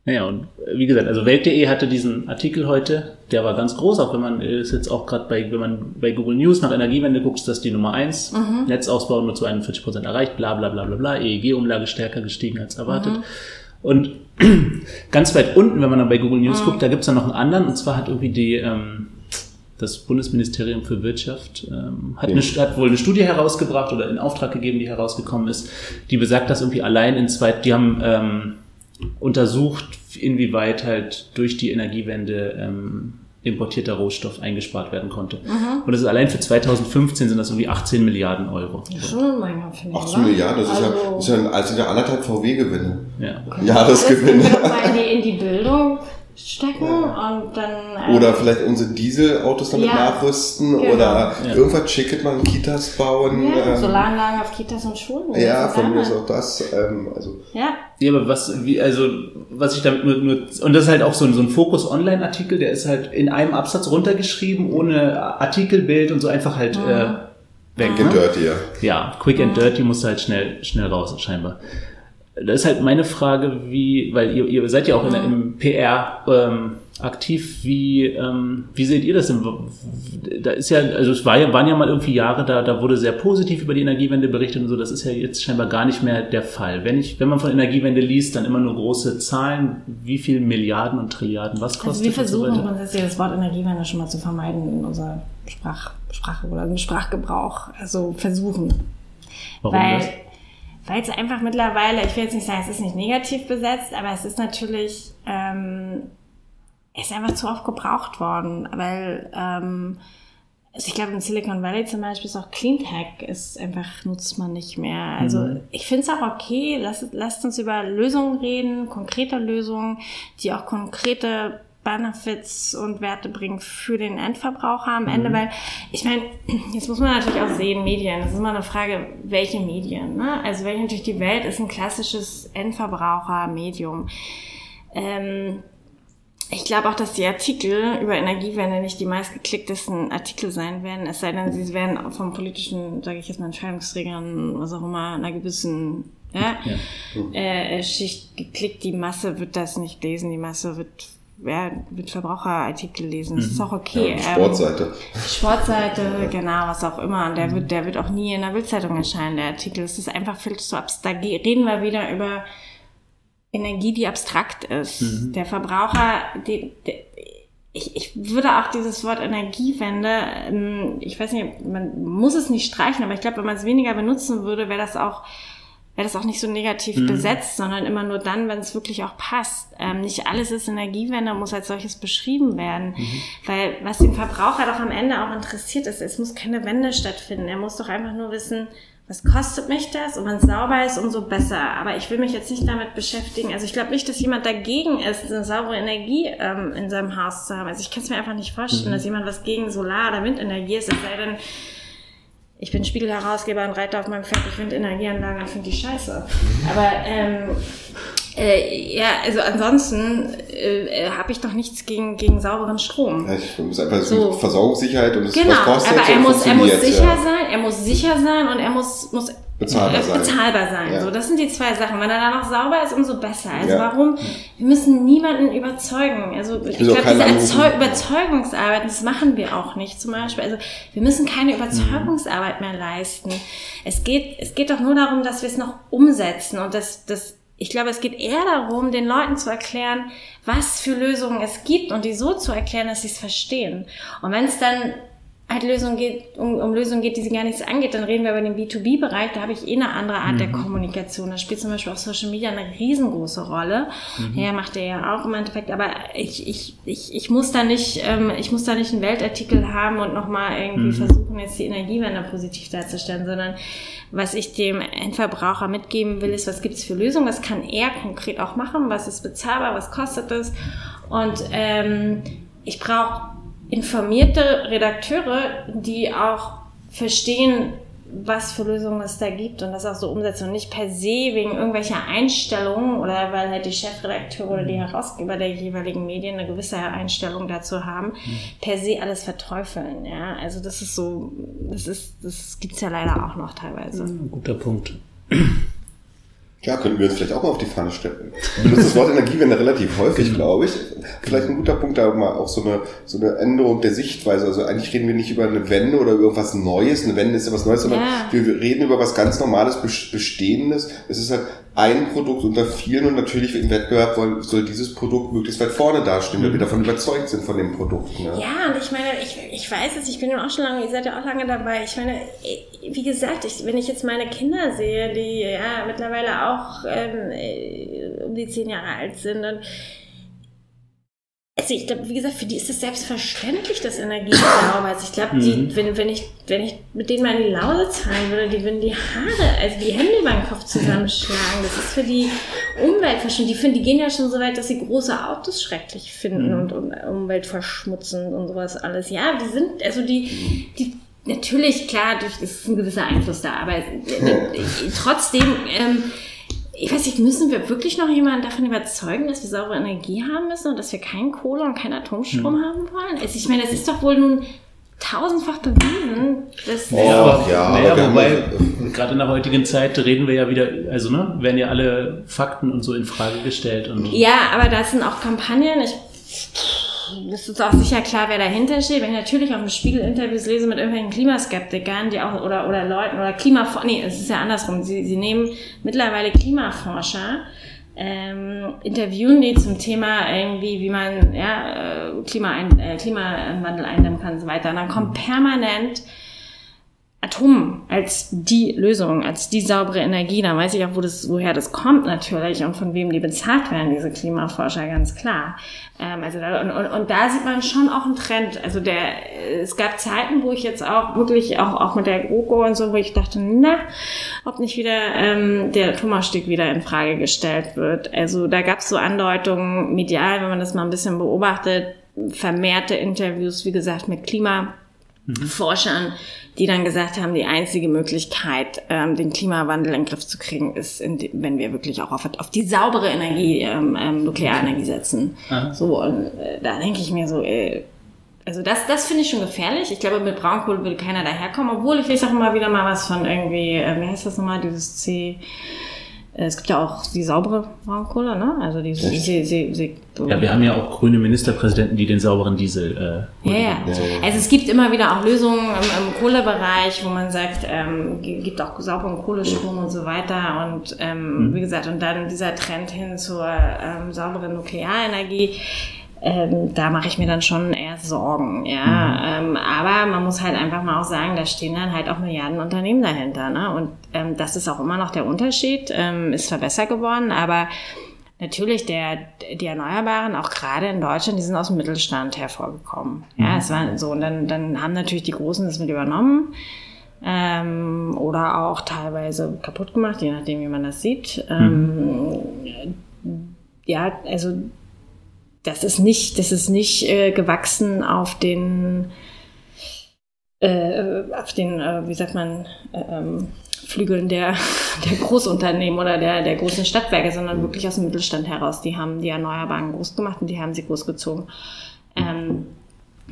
naja, und wie gesagt, also Welt.de hatte diesen Artikel heute, der war ganz groß, auch wenn man ist jetzt auch gerade bei, wenn man bei Google News nach Energiewende guckt, dass die Nummer eins mhm. Netzausbau nur zu 41 Prozent erreicht, bla bla bla bla bla, EEG-Umlage stärker gestiegen als erwartet. Mhm. Und ganz weit unten, wenn man dann bei Google News mhm. guckt, da gibt es dann noch einen anderen, und zwar hat irgendwie die, ähm, das Bundesministerium für Wirtschaft ähm, hat, eine, hat wohl eine Studie herausgebracht oder in Auftrag gegeben, die herausgekommen ist, die besagt, dass irgendwie allein in zwei, die haben ähm, untersucht, inwieweit halt durch die Energiewende ähm, importierter Rohstoff eingespart werden konnte. Mhm. Und das ist allein für 2015 sind das irgendwie 18 Milliarden Euro. Schon finde ich. 18 Milliarden, das also, ist ja, das ist ja, also ja anderthalb VW-Gewinne. Ja. Jahresgewinne. in die Bildung stecken ja. und dann. Ähm, oder vielleicht unsere Dieselautos damit ja, nachrüsten genau. oder ja. irgendwas schicket man Kitas bauen. Ja, ähm, Solaranlagen auf Kitas und Schulen. Ja, von mir ist auch das. Ähm, also. Ja. Ja, aber was, wie, also, was ich damit nur, nur, und das ist halt auch so ein, so ein Fokus-Online-Artikel, der ist halt in einem Absatz runtergeschrieben, ohne Artikelbild und so einfach halt, mhm. äh, weg. Quick and ne? dirty, ja. Ja, quick and dirty muss halt schnell, schnell raus, scheinbar. Da ist halt meine Frage, wie, weil ihr, ihr seid ja auch in, im PR ähm, aktiv, wie, ähm, wie seht ihr das denn? Da ist ja, also es war ja, waren ja mal irgendwie Jahre, da, da wurde sehr positiv über die Energiewende berichtet und so, das ist ja jetzt scheinbar gar nicht mehr der Fall. Wenn ich, wenn man von Energiewende liest, dann immer nur große Zahlen, wie viel Milliarden und Trilliarden, was kostet also wir versuchen so grundsätzlich das Wort Energiewende schon mal zu vermeiden in unserer Sprach, Sprache oder im Sprachgebrauch. Also versuchen. Warum Weil, das? Weil es einfach mittlerweile, ich will jetzt nicht sagen, es ist nicht negativ besetzt, aber es ist natürlich, ähm, es ist einfach zu oft gebraucht worden, weil ähm, also ich glaube in Silicon Valley zum Beispiel ist auch Clean Tech ist einfach nutzt man nicht mehr. Also mhm. ich finde es auch okay, lasst, lasst uns über Lösungen reden, konkrete Lösungen, die auch konkrete Benefits und Werte bringen für den Endverbraucher am Ende, mhm. weil ich meine, jetzt muss man natürlich auch sehen, Medien, das ist immer eine Frage, welche Medien, ne? Also welche natürlich die Welt ist ein klassisches Endverbrauchermedium. Ähm, ich glaube auch, dass die Artikel über Energiewende nicht die meistgeklicktesten Artikel sein werden, es sei denn, sie werden vom politischen, sage ich jetzt mal, Entscheidungsträgern, was auch immer, einer gewissen ja, ja. Äh, Schicht geklickt. Die Masse wird das nicht lesen, die Masse wird ja, mit Verbraucherartikel lesen. Das ist mhm. auch okay. Ja, Sportseite. Ähm, Sportseite, genau, was auch immer. Und der wird, der wird auch nie in der Bildzeitung erscheinen, der Artikel. Es ist einfach viel zu abstrakt. Da reden wir wieder über Energie, die abstrakt ist. Mhm. Der Verbraucher, die, die, ich, ich würde auch dieses Wort Energiewende, ähm, ich weiß nicht, man muss es nicht streichen, aber ich glaube, wenn man es weniger benutzen würde, wäre das auch wäre das auch nicht so negativ mhm. besetzt, sondern immer nur dann, wenn es wirklich auch passt. Ähm, nicht alles ist Energiewende, muss als solches beschrieben werden. Mhm. Weil was den Verbraucher doch am Ende auch interessiert ist, es muss keine Wende stattfinden. Er muss doch einfach nur wissen, was kostet mich das? Und wenn es sauber ist, umso besser. Aber ich will mich jetzt nicht damit beschäftigen. Also ich glaube nicht, dass jemand dagegen ist, eine saubere Energie ähm, in seinem Haus zu haben. Also ich kann es mir einfach nicht vorstellen, mhm. dass jemand was gegen Solar- oder Windenergie ist, es sei denn, ich bin Spiegelherausgeber und reite auf meinem Pferd, ich finde Energieanlagen und finde die scheiße. Aber ähm, äh, ja, also ansonsten äh, habe ich doch nichts gegen, gegen sauberen Strom. Ich muss einfach so. Versorgungssicherheit und es genau, was kostet. Aber er muss, er muss sicher ja. sein, er muss sicher sein und er muss, muss bezahlbar sein. Bezahlbar sein. Ja. So, das sind die zwei Sachen. Wenn er dann noch sauber ist, umso besser. Also Ja. warum? Wir müssen niemanden überzeugen. Also ich auch glaube, diese keinen Erzeu anrufen. Überzeugungsarbeit, das machen wir auch nicht. Zum Beispiel, also wir müssen keine Überzeugungsarbeit mehr leisten. Es geht, es geht doch nur darum, dass wir es noch umsetzen und das, das ich glaube, es geht eher darum, den Leuten zu erklären, was für Lösungen es gibt und die so zu erklären, dass sie es verstehen. Und wenn es dann halt Lösungen geht, um, um Lösungen geht, die sie gar nichts angeht, dann reden wir über den B2B-Bereich, da habe ich eh eine andere Art der Kommunikation. Da spielt zum Beispiel auch Social Media eine riesengroße Rolle. Ja, macht er ja auch im Endeffekt, aber ich, ich, ich, ich muss da nicht, ähm, ich muss da nicht einen Weltartikel haben und nochmal irgendwie versuchen, jetzt die Energiewende positiv darzustellen, sondern was ich dem Endverbraucher mitgeben will, ist, was gibt es für Lösungen, was kann er konkret auch machen, was ist bezahlbar, was kostet es. Und ähm, ich brauche informierte Redakteure, die auch verstehen, was für Lösungen es da gibt und das auch so umsetzen und nicht per se wegen irgendwelcher Einstellungen oder weil halt die Chefredakteure oder die Herausgeber der jeweiligen Medien eine gewisse Einstellung dazu haben, per se alles verteufeln. Ja, also das ist so, das ist, das gibt's ja leider auch noch teilweise. Guter Punkt. Ja, könnten wir uns vielleicht auch mal auf die Pfanne stellen. Ich benutze das Wort Energiewende relativ häufig, glaube ich. Vielleicht ein guter Punkt, da mal auch so eine, so eine Änderung der Sichtweise. Also eigentlich reden wir nicht über eine Wende oder über was Neues. Eine Wende ist ja was Neues, sondern Ja. wir reden über was ganz Normales, Bes- Bestehendes. Es ist halt ein Produkt unter vielen und natürlich im Wettbewerb soll dieses Produkt möglichst weit vorne dastehen, weil wir davon überzeugt sind von dem Produkt. Ne? Ja, und ich meine, ich, ich weiß es, ich bin ja auch schon lange, ihr seid ja auch lange dabei. Ich meine, wie gesagt, ich, wenn ich jetzt meine Kinder sehe, die ja mittlerweile auch ähm, äh, um die zehn Jahre alt sind und also ich glaube, wie gesagt, für die ist es selbstverständlich, dass Energie sauber ist. Ich glaube, die, wenn, wenn, ich, wenn ich mit denen mal in die Lausitz fahren würde, die würden die Haare, also die Hände über den Kopf zusammenschlagen. Das ist für die Umweltverschmutzung. Die, finden, die gehen ja schon so weit, dass sie große Autos schrecklich finden und, und Umweltverschmutzen und sowas alles. Ja, die sind, also die, die natürlich, klar, durch, es ist ein gewisser Einfluss da, aber äh, trotzdem, ähm, ich weiß nicht, müssen wir wirklich noch jemanden davon überzeugen, dass wir saubere Energie haben müssen und dass wir keinen Kohle und keinen Atomstrom haben wollen? Also ich meine, das ist doch wohl nun tausendfach bewiesen, dass Oh, ja, wir haben wobei, ja- gerade in der heutigen Zeit reden wir ja wieder, also ne, werden ja alle Fakten und so in Frage gestellt. Und Ja, aber das sind auch Kampagnen. Ich, es ist auch sicher klar, wer dahinter steht. Wenn ich natürlich auf dem Spiegel Interviews lese mit irgendwelchen Klimaskeptikern, die auch, oder, oder Leuten, oder Klimaforscher, nee, es ist ja andersrum. Sie, sie nehmen mittlerweile Klimaforscher, ähm, interviewen die zum Thema irgendwie, wie man, ja, äh, Klima ein, äh, Klimawandel eindämmen kann und so weiter. Und dann kommt permanent Atom als die Lösung, als die saubere Energie, da weiß ich auch, wo das, woher das kommt natürlich und von wem die bezahlt werden, diese Klimaforscher, ganz klar. Ähm, also da, und, und, und da sieht man schon auch einen Trend. Also der, es gab Zeiten, wo ich jetzt auch wirklich, auch, auch mit der GroKo und so, wo ich dachte, na, ob nicht wieder ähm, der Atomausstieg wieder in Frage gestellt wird. Also da gab es so Andeutungen medial, wenn man das mal ein bisschen beobachtet, vermehrte Interviews, wie gesagt, mit Klima. Forschern, die dann gesagt haben, die einzige Möglichkeit, ähm, den Klimawandel in den Griff zu kriegen, ist, die, wenn wir wirklich auch auf, auf die saubere Energie, ähm, ähm, Nuklearenergie setzen. Aha. So, und äh, da denke ich mir so, äh, also das, das finde ich schon gefährlich. Ich glaube, mit Braunkohle will keiner daherkommen, obwohl ich lese auch immer wieder mal was von irgendwie, äh, wie heißt das nochmal, dieses C, es gibt ja auch die saubere Braunkohle, ne? Also die, die, die, die, die ja, wir haben ja auch grüne Ministerpräsidenten, die den sauberen Diesel äh, Ja, ja. Also es gibt immer wieder auch Lösungen im, im Kohlebereich, wo man sagt, ähm, gi- gibt auch sauberen Kohlestrom und so weiter. Und ähm, wie gesagt, und dann dieser Trend hin zur ähm, sauberen Nuklearenergie. Ähm, da mache ich mir dann schon eher Sorgen, ja. Ähm, aber man muss halt einfach mal auch sagen, da stehen dann halt auch Milliarden Unternehmen dahinter, ne? Und ähm, das ist auch immer noch der Unterschied, ähm, ist zwar besser geworden, aber Natürlich, der, die Erneuerbaren, auch gerade in Deutschland, die sind aus dem Mittelstand hervorgekommen. Ja, es war so, und dann, dann haben natürlich die Großen das mit übernommen ähm, oder auch teilweise kaputt gemacht, je nachdem, wie man das sieht. Ähm, ja, also das ist nicht, das ist nicht äh, gewachsen auf den, äh, auf den, äh, wie sagt man, äh, ähm, Flügeln der, der Großunternehmen oder der, der großen Stadtwerke, sondern wirklich aus dem Mittelstand heraus. Die haben die Erneuerbaren groß gemacht und die haben sie großgezogen. Ähm,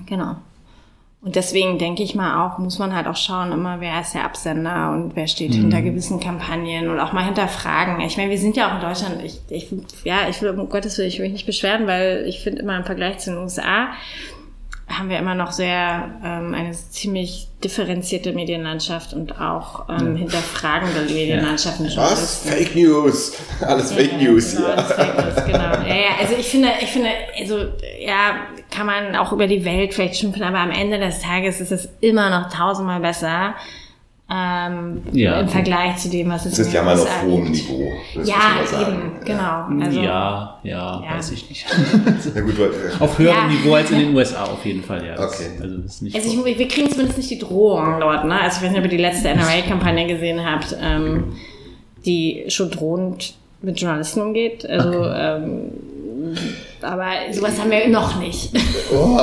genau. Und deswegen denke ich mal auch, muss man halt auch schauen, immer wer ist der Absender und wer steht mhm. hinter gewissen Kampagnen und auch mal hinterfragen. Ich meine, wir sind ja auch in Deutschland, ich, ich ja, ich will, um Gottes Willen, ich will mich nicht beschweren, weil ich finde immer im Vergleich zu den USA, haben wir immer noch sehr ähm, eine ziemlich differenzierte Medienlandschaft und auch ähm, hinterfragende Medienlandschaften. Ja. Was? Fake News. Alles ja, Fake News. Genau, ja. Fake News, genau. Ja, ja, also ich finde, ich finde, also ja, kann man auch über die Welt vielleicht schimpfen, aber am Ende des Tages ist es immer noch tausendmal besser, ähm, ja. im Vergleich zu dem, was es ist. Das ist ja mal auf hohem Niveau. Ja, eben, genau. Also, ja, ja, ja, weiß ich nicht. ja, gut, auf höherem ja. Niveau als in den USA auf jeden Fall, ja. Okay. Also, das ist nicht also ich, wir kriegen zumindest nicht die Drohung dort, ne? Also ich weiß nicht, ob ihr die letzte NRA-Kampagne gesehen habt, ähm, die schon drohend mit Journalisten umgeht. Also okay. ähm, aber sowas haben wir noch nicht. Oh,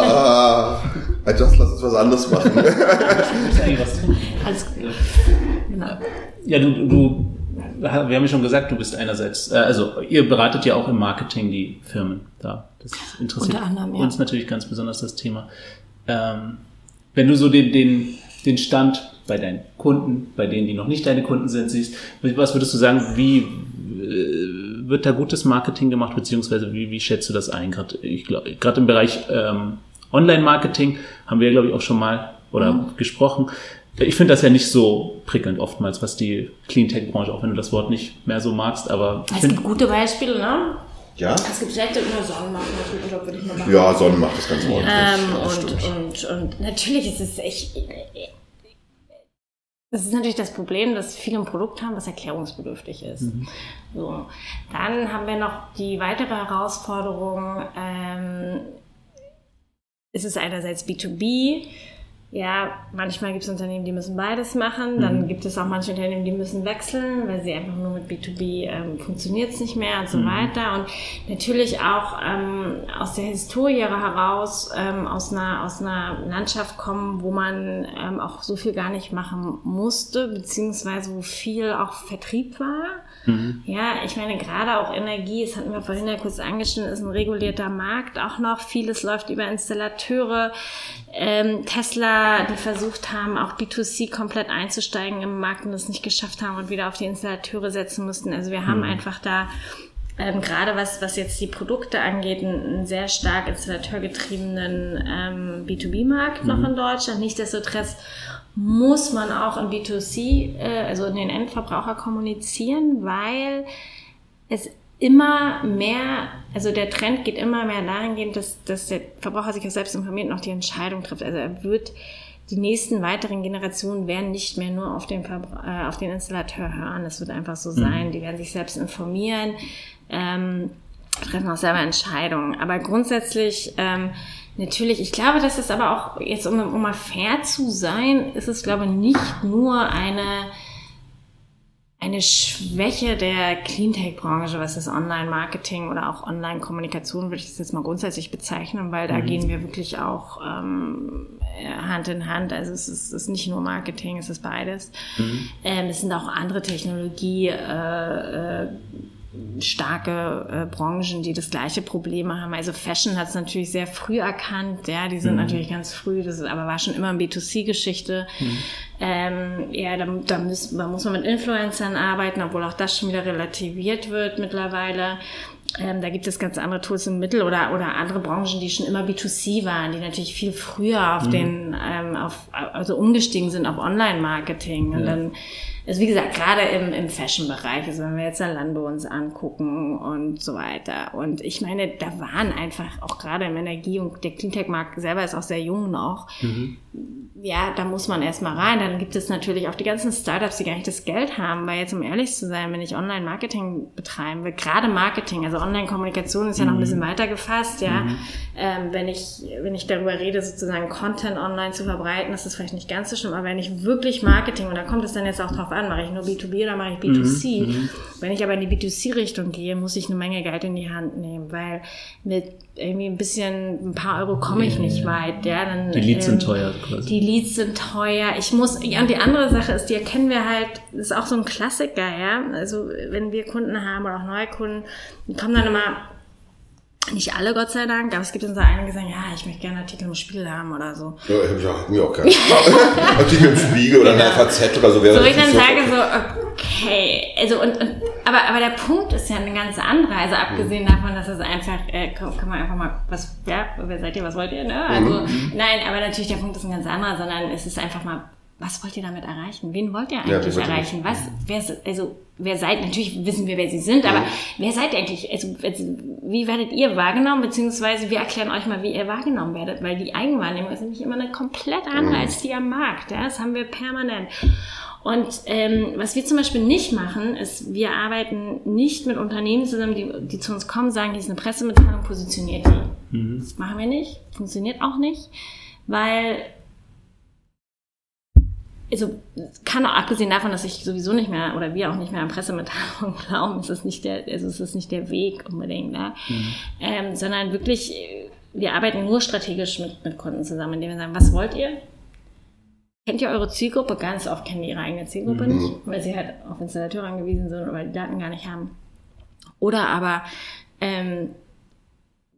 I just lass uns was anderes machen. Alles gut. Genau. Ja, du, du, wir haben ja schon gesagt, du bist einerseits, äh, also ihr beratet ja auch im Marketing die Firmen da. Das interessiert anderem, ja. uns natürlich ganz besonders das Thema. Ähm, wenn du so den, den, den Stand bei deinen Kunden, bei denen, die noch nicht deine Kunden sind, siehst, was würdest du sagen, wie äh, wird da gutes Marketing gemacht, beziehungsweise wie, wie schätzt du das ein? Gerade im Bereich ähm, Online-Marketing haben wir, glaube ich, auch schon mal oder mhm. gesprochen. Ich finde das ja nicht so prickelnd oftmals, was die Cleantech-Branche, auch wenn du das Wort nicht mehr so magst, aber. Es gibt gute Beispiele, ne? Ja. Es gibt schlechte oder Sonnenmacht natürlich, würde ich mal machen. Ja, Sonnenmacht ist ganz ordentlich. Ähm, ja, und, und, und natürlich ist es echt das ist natürlich das Problem, dass viele ein Produkt haben, was erklärungsbedürftig ist. Mhm. So. Dann haben wir noch die weitere Herausforderung, ähm, ist es einerseits B2B, ja, manchmal gibt es Unternehmen, die müssen beides machen. Dann mhm. gibt es auch manche Unternehmen, die müssen wechseln, weil sie einfach nur mit B2B ähm, funktioniert es nicht mehr und so mhm. weiter. Und natürlich auch ähm, aus der Historie heraus, ähm, aus, einer, aus einer Landschaft kommen, wo man ähm, auch so viel gar nicht machen musste, beziehungsweise wo viel auch Vertrieb war. Mhm. Ja, ich meine, gerade auch Energie, das hatten wir vorhin ja kurz angeschnitten, ist ein regulierter Markt auch noch. Vieles läuft über Installateure. Ähm, Tesla, die versucht haben, auch B2C komplett einzusteigen im Markt und das nicht geschafft haben und wieder auf die Installateure setzen mussten. Also wir haben mhm. einfach da ähm, gerade was, was jetzt die Produkte angeht, einen, sehr stark installateurgetriebenen ähm, B2B-Markt mhm. noch in Deutschland. Nichtsdestotrotz muss man auch in B2C, äh, also in den Endverbraucher kommunizieren, weil es immer mehr, also der Trend geht immer mehr dahingehend, dass, dass der Verbraucher sich auch selbst informiert und auch die Entscheidung trifft. Also er wird, die nächsten weiteren Generationen werden nicht mehr nur auf den, Verbra äh, auf den Installateur hören. Das wird einfach so mhm. sein. Die werden sich selbst informieren, ähm, treffen auch selber Entscheidungen. Aber grundsätzlich, ähm, Natürlich, ich glaube, dass es aber auch, jetzt um, um mal fair zu sein, ist es, glaube ich, nicht nur eine, eine Schwäche der Cleantech-Branche, was das Online-Marketing oder auch Online-Kommunikation, würde ich das jetzt mal grundsätzlich bezeichnen, weil da mhm. gehen wir wirklich auch ähm, Hand in Hand. Also es ist, es ist nicht nur Marketing, es ist beides. Mhm. Ähm, es sind auch andere Technologie. Äh, äh, starke äh, Branchen, die das gleiche Problem haben. Also Fashion hat es natürlich sehr früh erkannt, ja, die sind mhm. natürlich ganz früh, das ist, aber war schon immer eine B2C-Geschichte. Mhm. Ähm, ja, da, da, muss, da muss man mit Influencern arbeiten, obwohl auch das schon wieder relativiert wird mittlerweile. Ähm, da gibt es ganz andere Tools im Mittel oder, oder andere Branchen, die schon immer B2C waren, die natürlich viel früher auf mhm. den, ähm, auf, also umgestiegen sind auf Online-Marketing. Und dann also wie gesagt, gerade im, im Fashion-Bereich, also wenn wir jetzt Zalando uns angucken und so weiter. Und ich meine, da waren einfach auch gerade im Energie- und der Cleantech-Markt selber ist auch sehr jung noch. Mhm. Ja, da muss man erstmal rein. Dann gibt es natürlich auch die ganzen Startups, die gar nicht das Geld haben, weil jetzt um ehrlich zu sein, wenn ich Online-Marketing betreiben will, gerade Marketing, also Online-Kommunikation ist ja noch ein bisschen mhm. weiter gefasst, ja. Mhm. Ähm, wenn ich, wenn ich darüber rede, sozusagen Content online zu verbreiten, ist das vielleicht nicht ganz so schlimm, aber wenn ich wirklich Marketing, und da kommt es dann jetzt auch drauf an, mache ich nur B2B oder mache ich B2C. Mhm, mhm. Wenn ich aber in die B2C-Richtung gehe, muss ich eine Menge Geld in die Hand nehmen, weil mit irgendwie ein bisschen, ein paar Euro komme ich nicht weit. Ja, dann, die Leads ähm, sind teuer. Quasi. Die Leads sind teuer. Ich muss, ja, und die andere Sache ist, die erkennen wir halt, das ist auch so ein Klassiker, ja. Also wenn wir Kunden haben oder auch neue Kunden, die kommen dann immer Nicht alle, Gott sei Dank, aber es gibt dann so einige, die sagen, ja, ich möchte gerne Artikel im Spiegel haben oder so. Ja, ich auch, mir auch gerne. Artikel im Spiegel oder Genau. eine FAZ oder so wäre So, ich dann natürlich sage so, okay, also und, und aber, aber der Punkt ist ja ein ganz anderer. Also abgesehen davon, dass es einfach, äh, kann, kann man einfach mal, was, ja, wer seid ihr, was wollt ihr, ne? Also, nein, aber natürlich der Punkt ist ein ganz anderer, sondern es ist einfach mal, was wollt ihr damit erreichen? Wen wollt ihr Ja, eigentlich ihr erreichen? Was, wer, also, wer seid, natürlich wissen wir, wer sie sind, aber wer seid ihr eigentlich, also, also, wie werdet ihr wahrgenommen, beziehungsweise wir erklären euch mal, wie ihr wahrgenommen werdet, weil die Eigenwahrnehmung ist nämlich immer eine komplett andere als die am Markt, ja? Das haben wir permanent. Und ähm, was wir zum Beispiel nicht machen, ist, wir arbeiten nicht mit Unternehmen zusammen, die, die zu uns kommen, sagen, hier ist eine Pressemitteilung, positioniert die. Das machen wir nicht, funktioniert auch nicht, weil, also kann auch abgesehen davon, dass ich sowieso nicht mehr oder wir auch nicht mehr an Pressemitteilungen glauben, ist es nicht der, also es ist nicht der Weg unbedingt, ne? ähm, sondern wirklich, äh, wir arbeiten nur strategisch mit, mit Kunden zusammen, indem wir sagen, was wollt ihr? Kennt ihr eure Zielgruppe? Ganz oft kennen die ihre eigene Zielgruppe nicht, weil sie halt auf Installateure angewiesen sind oder die Daten gar nicht haben. Oder aber ähm,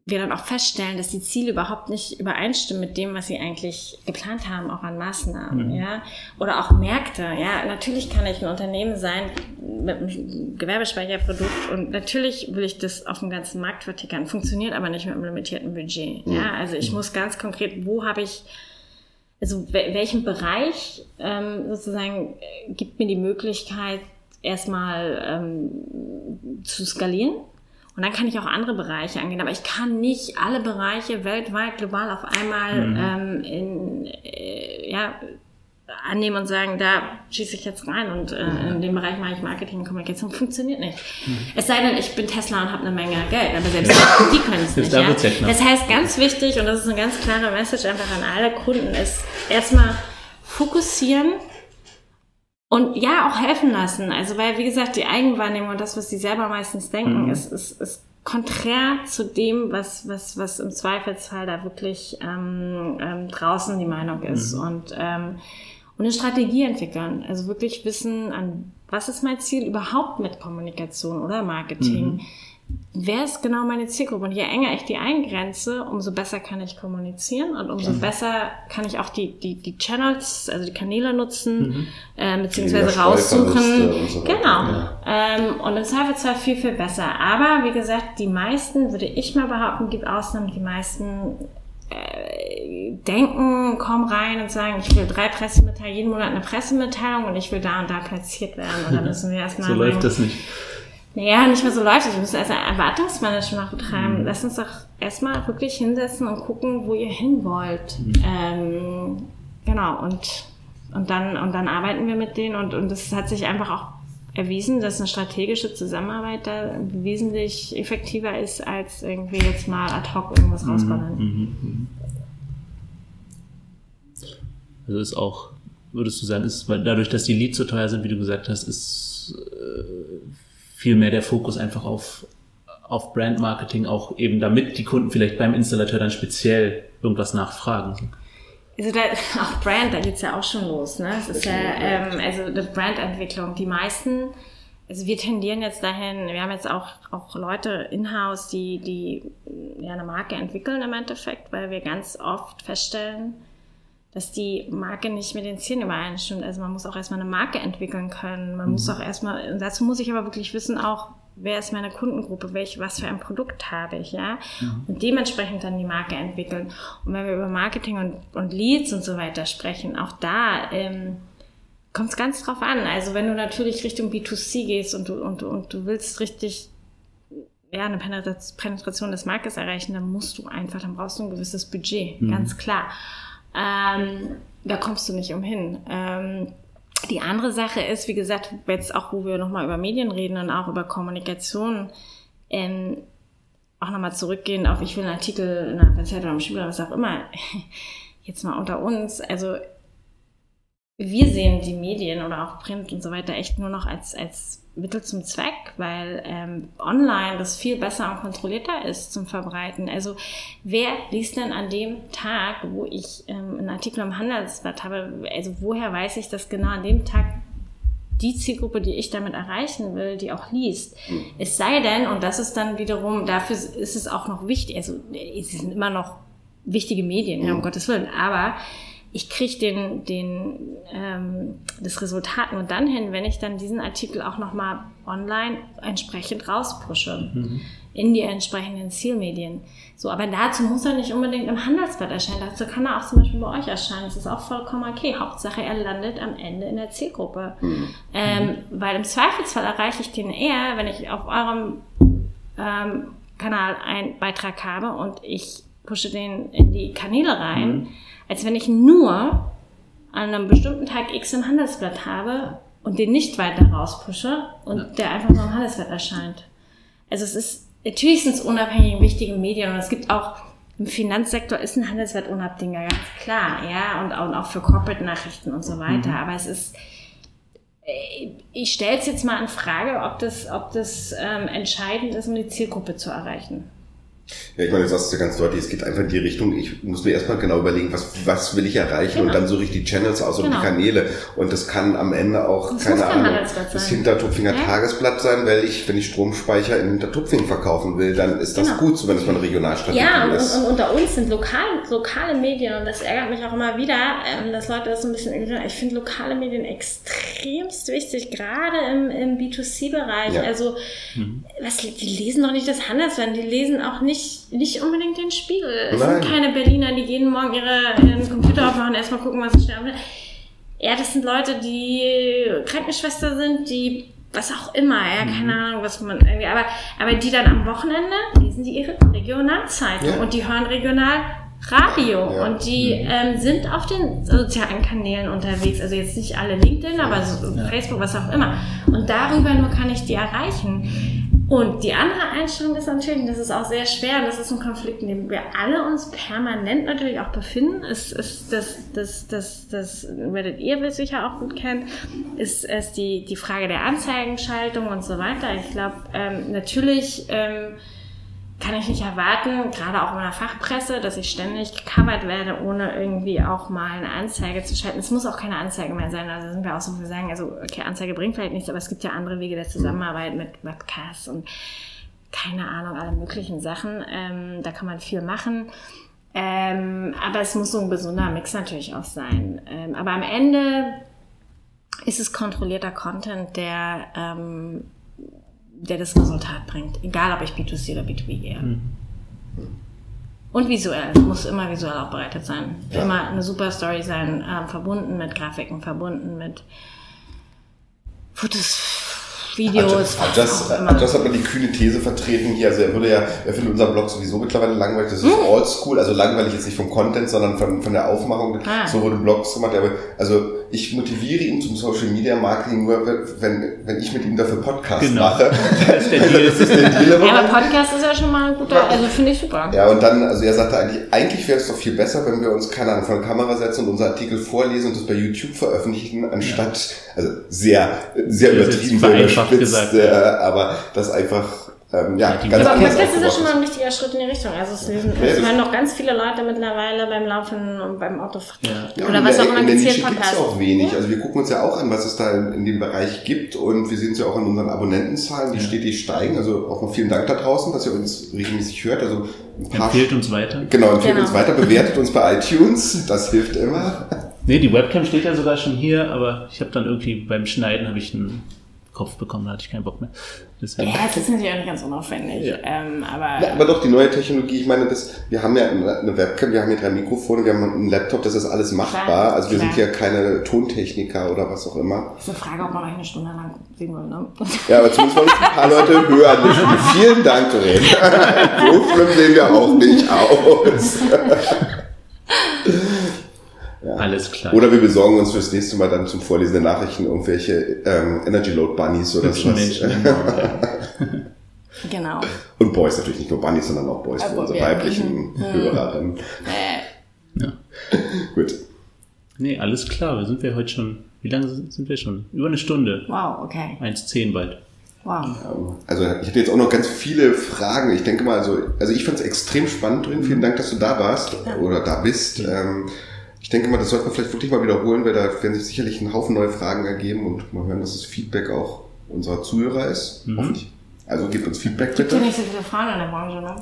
wir dann auch feststellen, dass die Ziele überhaupt nicht übereinstimmen mit dem, was sie eigentlich geplant haben, auch an Maßnahmen, ja. Oder auch Märkte, ja. Natürlich kann ich ein Unternehmen sein mit einem Gewerbespeicherprodukt und natürlich will ich das auf dem ganzen Markt vertickern. Funktioniert aber nicht mit einem limitierten Budget, ja. Also ich muss ganz konkret, wo habe ich also wel- welchen Bereich ähm, sozusagen äh, gibt mir die Möglichkeit, erstmal ähm, zu skalieren. Und dann kann ich auch andere Bereiche angehen. Aber ich kann nicht alle Bereiche weltweit, global auf einmal ähm, in, äh, ja, annehmen und sagen, da schieße ich jetzt rein und äh, in dem Bereich mache ich Marketing und Kommunikation. Funktioniert nicht. Es sei denn, ich bin Tesla und habe eine Menge Geld, aber selbst die können es nicht. Ja? Das heißt, ganz wichtig, und das ist eine ganz klare Message einfach an alle Kunden, ist erstmal fokussieren und ja, auch helfen lassen. Also, weil, wie gesagt, die Eigenwahrnehmung und das, was sie selber meistens denken, ist, ist, ist konträr zu dem, was, was, was im Zweifelsfall da wirklich ähm, ähm, draußen die Meinung ist. Und, ähm, und eine Strategie entwickeln. Also wirklich wissen, an was ist mein Ziel überhaupt mit Kommunikation oder Marketing? Wer ist genau meine Zielgruppe? Und je enger ich die eingrenze, umso besser kann ich kommunizieren und umso besser kann ich auch die, die, die Channels, also die Kanäle nutzen, äh, beziehungsweise raussuchen. So genau. ja. Ähm, und im Zweifelsfall viel, viel besser. Aber wie gesagt, die meisten, würde ich mal behaupten, gibt Ausnahmen, die meisten äh, denken, kommen rein und sagen, ich will drei Pressemitteilungen, jeden Monat eine Pressemitteilung und ich will da und da platziert werden. Und dann müssen wir erstmal So läuft das nicht. Naja, nicht mehr so läuft es. Wir müssen erst ein Erwartungsmanagement betreiben. Lass uns doch erstmal wirklich hinsetzen und gucken, wo ihr hin wollt. Ähm, genau, und, und, dann, und dann arbeiten wir mit denen und, und es hat sich einfach auch erwiesen, dass eine strategische Zusammenarbeit da wesentlich effektiver ist, als irgendwie jetzt mal ad hoc irgendwas rausballern. Also ist auch, würdest du sagen, ist, weil dadurch, dass die Leads so teuer sind, wie du gesagt hast, ist äh, viel mehr der Fokus einfach auf, auf Brandmarketing, auch eben damit die Kunden vielleicht beim Installateur dann speziell irgendwas nachfragen. Also da, auch Brand, da geht's ja auch schon los. Ne? Es ist ja, ähm, also eine Brandentwicklung. Die meisten, also wir tendieren jetzt dahin, wir haben jetzt auch, auch Leute in-house, die, die ja eine Marke entwickeln im Endeffekt, weil wir ganz oft feststellen, dass die Marke nicht mit den Zielen übereinstimmt. Also man muss auch erstmal eine Marke entwickeln können. Man muss auch erstmal, und dazu muss ich aber wirklich wissen auch, wer ist meine Kundengruppe, welch, was für ein Produkt habe ich, ja? Und dementsprechend dann die Marke entwickeln. Und wenn wir über Marketing und, und Leads und so weiter sprechen, auch da ähm, kommt es ganz drauf an. Also wenn du natürlich Richtung B2C gehst und du, und, du- und du willst richtig ja, eine Penetrat- Penetration des Marktes erreichen, dann musst du einfach, dann brauchst du ein gewisses Budget, ganz klar. Ähm, da kommst du nicht umhin. Ähm, die andere Sache ist, wie gesagt, jetzt auch, wo wir nochmal über Medien reden und auch über Kommunikation, ähm, auch nochmal zurückgehen auf, ich will einen Artikel in einer Zeit oder im Spiegel oder was auch immer, jetzt mal unter uns, also wir sehen die Medien oder auch Print und so weiter echt nur noch als, als Mittel zum Zweck, weil ähm, online das viel besser und kontrollierter ist zum Verbreiten. Also wer liest denn an dem Tag, wo ich ähm, einen Artikel im Handelsblatt habe, also woher weiß ich, dass genau an dem Tag die Zielgruppe, die ich damit erreichen will, die auch liest. Es sei denn, und das ist dann wiederum, dafür ist es auch noch wichtig, also es sind immer noch wichtige Medien, ja, um Gottes Willen, aber ich kriege den, den, ähm, das Resultat nur dann hin, wenn ich dann diesen Artikel auch nochmal online entsprechend rauspushe mhm. in die entsprechenden Zielmedien. So, aber dazu muss er nicht unbedingt im Handelsblatt erscheinen. Dazu kann er auch zum Beispiel bei euch erscheinen. Das ist auch vollkommen okay. Hauptsache, er landet am Ende in der Zielgruppe. Mhm. Ähm, weil im Zweifelsfall erreiche ich den eher, wenn ich auf eurem ähm, Kanal einen Beitrag habe und ich pushe den in die Kanäle rein. Mhm als wenn ich nur an einem bestimmten Tag X im Handelsblatt habe und den nicht weiter rauspushe und ja. der einfach nur im Handelsblatt erscheint. Also es ist, natürlich sind es unabhängige wichtige Medien und es gibt auch im Finanzsektor ist ein Handelsblatt unabdingbar, ganz klar, ja, und auch, und auch für Corporate-Nachrichten und so weiter. Mhm. Aber es ist, äh, ich stelle es jetzt mal in Frage, ob das, ob das ähm, entscheidend ist, um die Zielgruppe zu erreichen. Ja, ich meine, du sagst es ja ganz deutlich, es geht einfach in die Richtung, ich muss mir erstmal genau überlegen, was, was will ich erreichen genau. und dann suche ich die Channels aus genau. und die genau. Kanäle. Und das kann am Ende auch, das keine Ahnung, das Hintertupfinger ja. Tagesblatt sein, weil ich, wenn ich Stromspeicher in Hintertupfing verkaufen will, dann ist das genau. gut, so wenn es mal eine Regionalstrategie ja, und, ist. Ja, und, unter uns sind lokale, lokale Medien und das ärgert mich auch immer wieder, ähm, dass Leute das so ein bisschen, ich finde lokale Medien extremst wichtig, gerade im, im B2C-Bereich. Ja. Also, mhm. was, die lesen doch nicht das Handelsblatt, die lesen auch nicht nicht, nicht unbedingt den Spiegel. Es sind keine Berliner, die jeden Morgen ihre, ihren Computer aufmachen, erstmal gucken, was sie schnell Ja, das sind Leute, die Krankenschwester sind, die was auch immer, ja, keine mhm. Ahnung, was man irgendwie, aber, aber die dann am Wochenende lesen die ihre Regionalzeitung ja. und die hören regional Radio ja. und die mhm. ähm, sind auf den sozialen Kanälen unterwegs. Also jetzt nicht alle LinkedIn, aber so ja. Facebook, was auch immer. Und darüber nur kann ich die erreichen. Und die andere Einstellung ist natürlich, das ist auch sehr schwer, das ist ein Konflikt, in dem wir alle uns permanent natürlich auch befinden, ist, ist das, das, das, das werdet ihr sicher auch gut kennen, ist, ist die, die Frage der Anzeigenschaltung und so weiter. Ich glaube, ähm, natürlich ähm, kann ich nicht erwarten, gerade auch in der Fachpresse, dass ich ständig gecovert werde, ohne irgendwie auch mal eine Anzeige zu schalten. Es muss auch keine Anzeige mehr sein. Also sind wir auch so, wir sagen, also okay, Anzeige bringt vielleicht nichts, aber es gibt ja andere Wege der Zusammenarbeit mit Webcasts und keine Ahnung, alle möglichen Sachen. Ähm, da kann man viel machen. Ähm, aber es muss so ein besonderer Mix natürlich auch sein. Ähm, aber am Ende ist es kontrollierter Content, der ähm, der das Resultat bringt. Egal, ob ich B2C oder B2B gehe. Mhm. Und visuell. Muss immer visuell aufbereitet sein. Ja. Immer eine super Story sein, äh, verbunden mit Grafiken, verbunden mit Fotos, Videos. Adjas, Adjas hat man die kühne These vertreten hier. Also er würde ja, er findet unseren Blog sowieso mittlerweile langweilig. Das ist hm. oldschool, also langweilig jetzt nicht vom Content, sondern von, von der Aufmachung. Ah. So wurde Blogs gemacht. Aber also ich motiviere ihn zum Social Media Marketing nur, wenn, wenn ich mit ihm dafür Podcast genau. mache. das ist der Deal. das ist der Deal. Ja, aber Podcast ist ja schon mal ein guter, also finde ich super. Ja, und dann, also er sagte eigentlich, eigentlich wäre es doch viel besser, wenn wir uns, keine Ahnung, vor der Kamera setzen und unser Artikel vorlesen und das bei YouTube veröffentlichen, anstatt, ja. also sehr, sehr übertrieben, sehr gesagt, äh, aber das einfach ähm, ja, ja, ganz aber Podcast ist ja schon mal ein wichtiger Schritt in die Richtung. Also es, es hören noch ganz viele Leute mittlerweile beim Laufen und beim Autofahren. Ja. Oder was auch immer gezielt Podcast. auch wenig. Also wir gucken uns ja auch an, was es da in, in dem Bereich gibt und wir sehen es ja auch an unseren Abonnentenzahlen, die ja. stetig steigen. Also auch mal vielen Dank da draußen, dass ihr uns regelmäßig hört. Also ein paar empfehlt uns weiter. Genau, empfehlt genau. uns weiter, bewertet uns bei iTunes. Das hilft immer. Nee, die Webcam steht ja sogar schon hier, aber ich habe dann irgendwie beim Schneiden habe ich einen Kopf bekommen, da hatte ich keinen Bock mehr. Deswegen. Ja, das ist natürlich auch nicht ganz unaufwendig. Ja. Ähm, aber, ja, aber doch, die neue Technologie, ich meine, das, wir haben ja eine Webcam, wir haben hier drei Mikrofone, wir haben einen Laptop, das ist alles machbar. Klar, also wir klar. sind ja keine Tontechniker oder was auch immer. Das ist eine Frage, ob man euch eine Stunde lang sehen will, ne? Ja, aber zumindest wollen uns ein paar Leute hören. Vielen Dank, Doreen. so schlimm sehen wir auch nicht aus. Ja. Alles klar. Oder wir besorgen uns fürs nächste Mal dann zum Vorlesen der Nachrichten irgendwelche ähm, Energy Load Bunnies oder so. Genau. genau. Und Boys natürlich nicht nur Bunnies, sondern auch Boys für unsere weiblichen mhm. Hörerinnen. Ja. Gut. Nee, alles klar. Wir sind wir heute schon, wie lange sind wir schon? Über eine Stunde. Wow, okay. 1,10 bald. Wow. Also ich hatte jetzt auch noch ganz viele Fragen. Ich denke mal, also, also ich fand es extrem spannend drin. Vielen Dank, dass du da warst ja. oder da bist. Ähm, denke mal, das sollte man vielleicht wirklich mal wiederholen, weil da werden sich sicherlich ein Haufen neue Fragen ergeben und mal hören, dass das Feedback auch unserer Zuhörer ist. Mhm. Hoffentlich. Also gebt uns Feedback Gibt bitte. nicht so viele Frauen in der Branche, ne?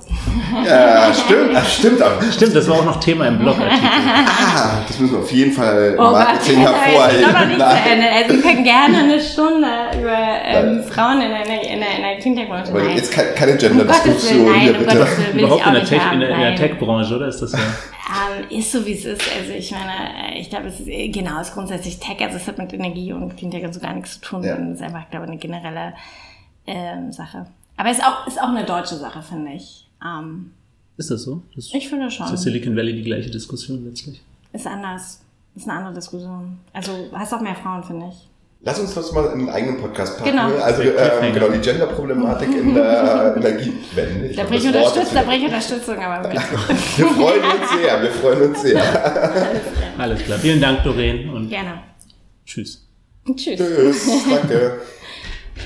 Ja, stimmt, das stimmt. Stimmt, das war auch noch Thema im Blogartikel. ah, das müssen wir auf jeden Fall im Oh Marketing Gott, hervorheben. nicht zu. Ende. Also wir können gerne eine Stunde über ähm, Frauen in der, in der, in der Cleantech-Branche Aber jetzt keine, keine Um Gender-Diskussion nein, hier um bitte. Will Überhaupt ich in der, Tech, haben. in der, in der. Tech-Branche, oder? Ist das ja. Ähm, ist so, wie es ist. Also ich meine, ich glaube, es ist, äh, genau, es ist grundsätzlich Tech, also es hat mit Energie und Cleantech und so gar nichts zu tun, Ja. sondern es ist einfach, glaube ich, eine generelle ähm, Sache. Aber es ist auch, ist auch eine deutsche Sache, finde ich. Ähm, Ist das so? Das ich finde ist schon. in Silicon Valley die gleiche Diskussion letztlich. Ist anders. Ist eine andere Diskussion. Also hast auch mehr Frauen, finde ich. Lass uns das mal in einen eigenen Podcast packen. Genau. Also ähm, genau, die Gender-Problematik in der Energiewende. Ich Da das Wort Unterstützung, da brich Unterstützung, aber bitte. Wir freuen uns sehr, wir freuen uns sehr. Alles klar. Vielen Dank, Doreen, und Gerne. tschüss. Tschüss. Tschüss, danke.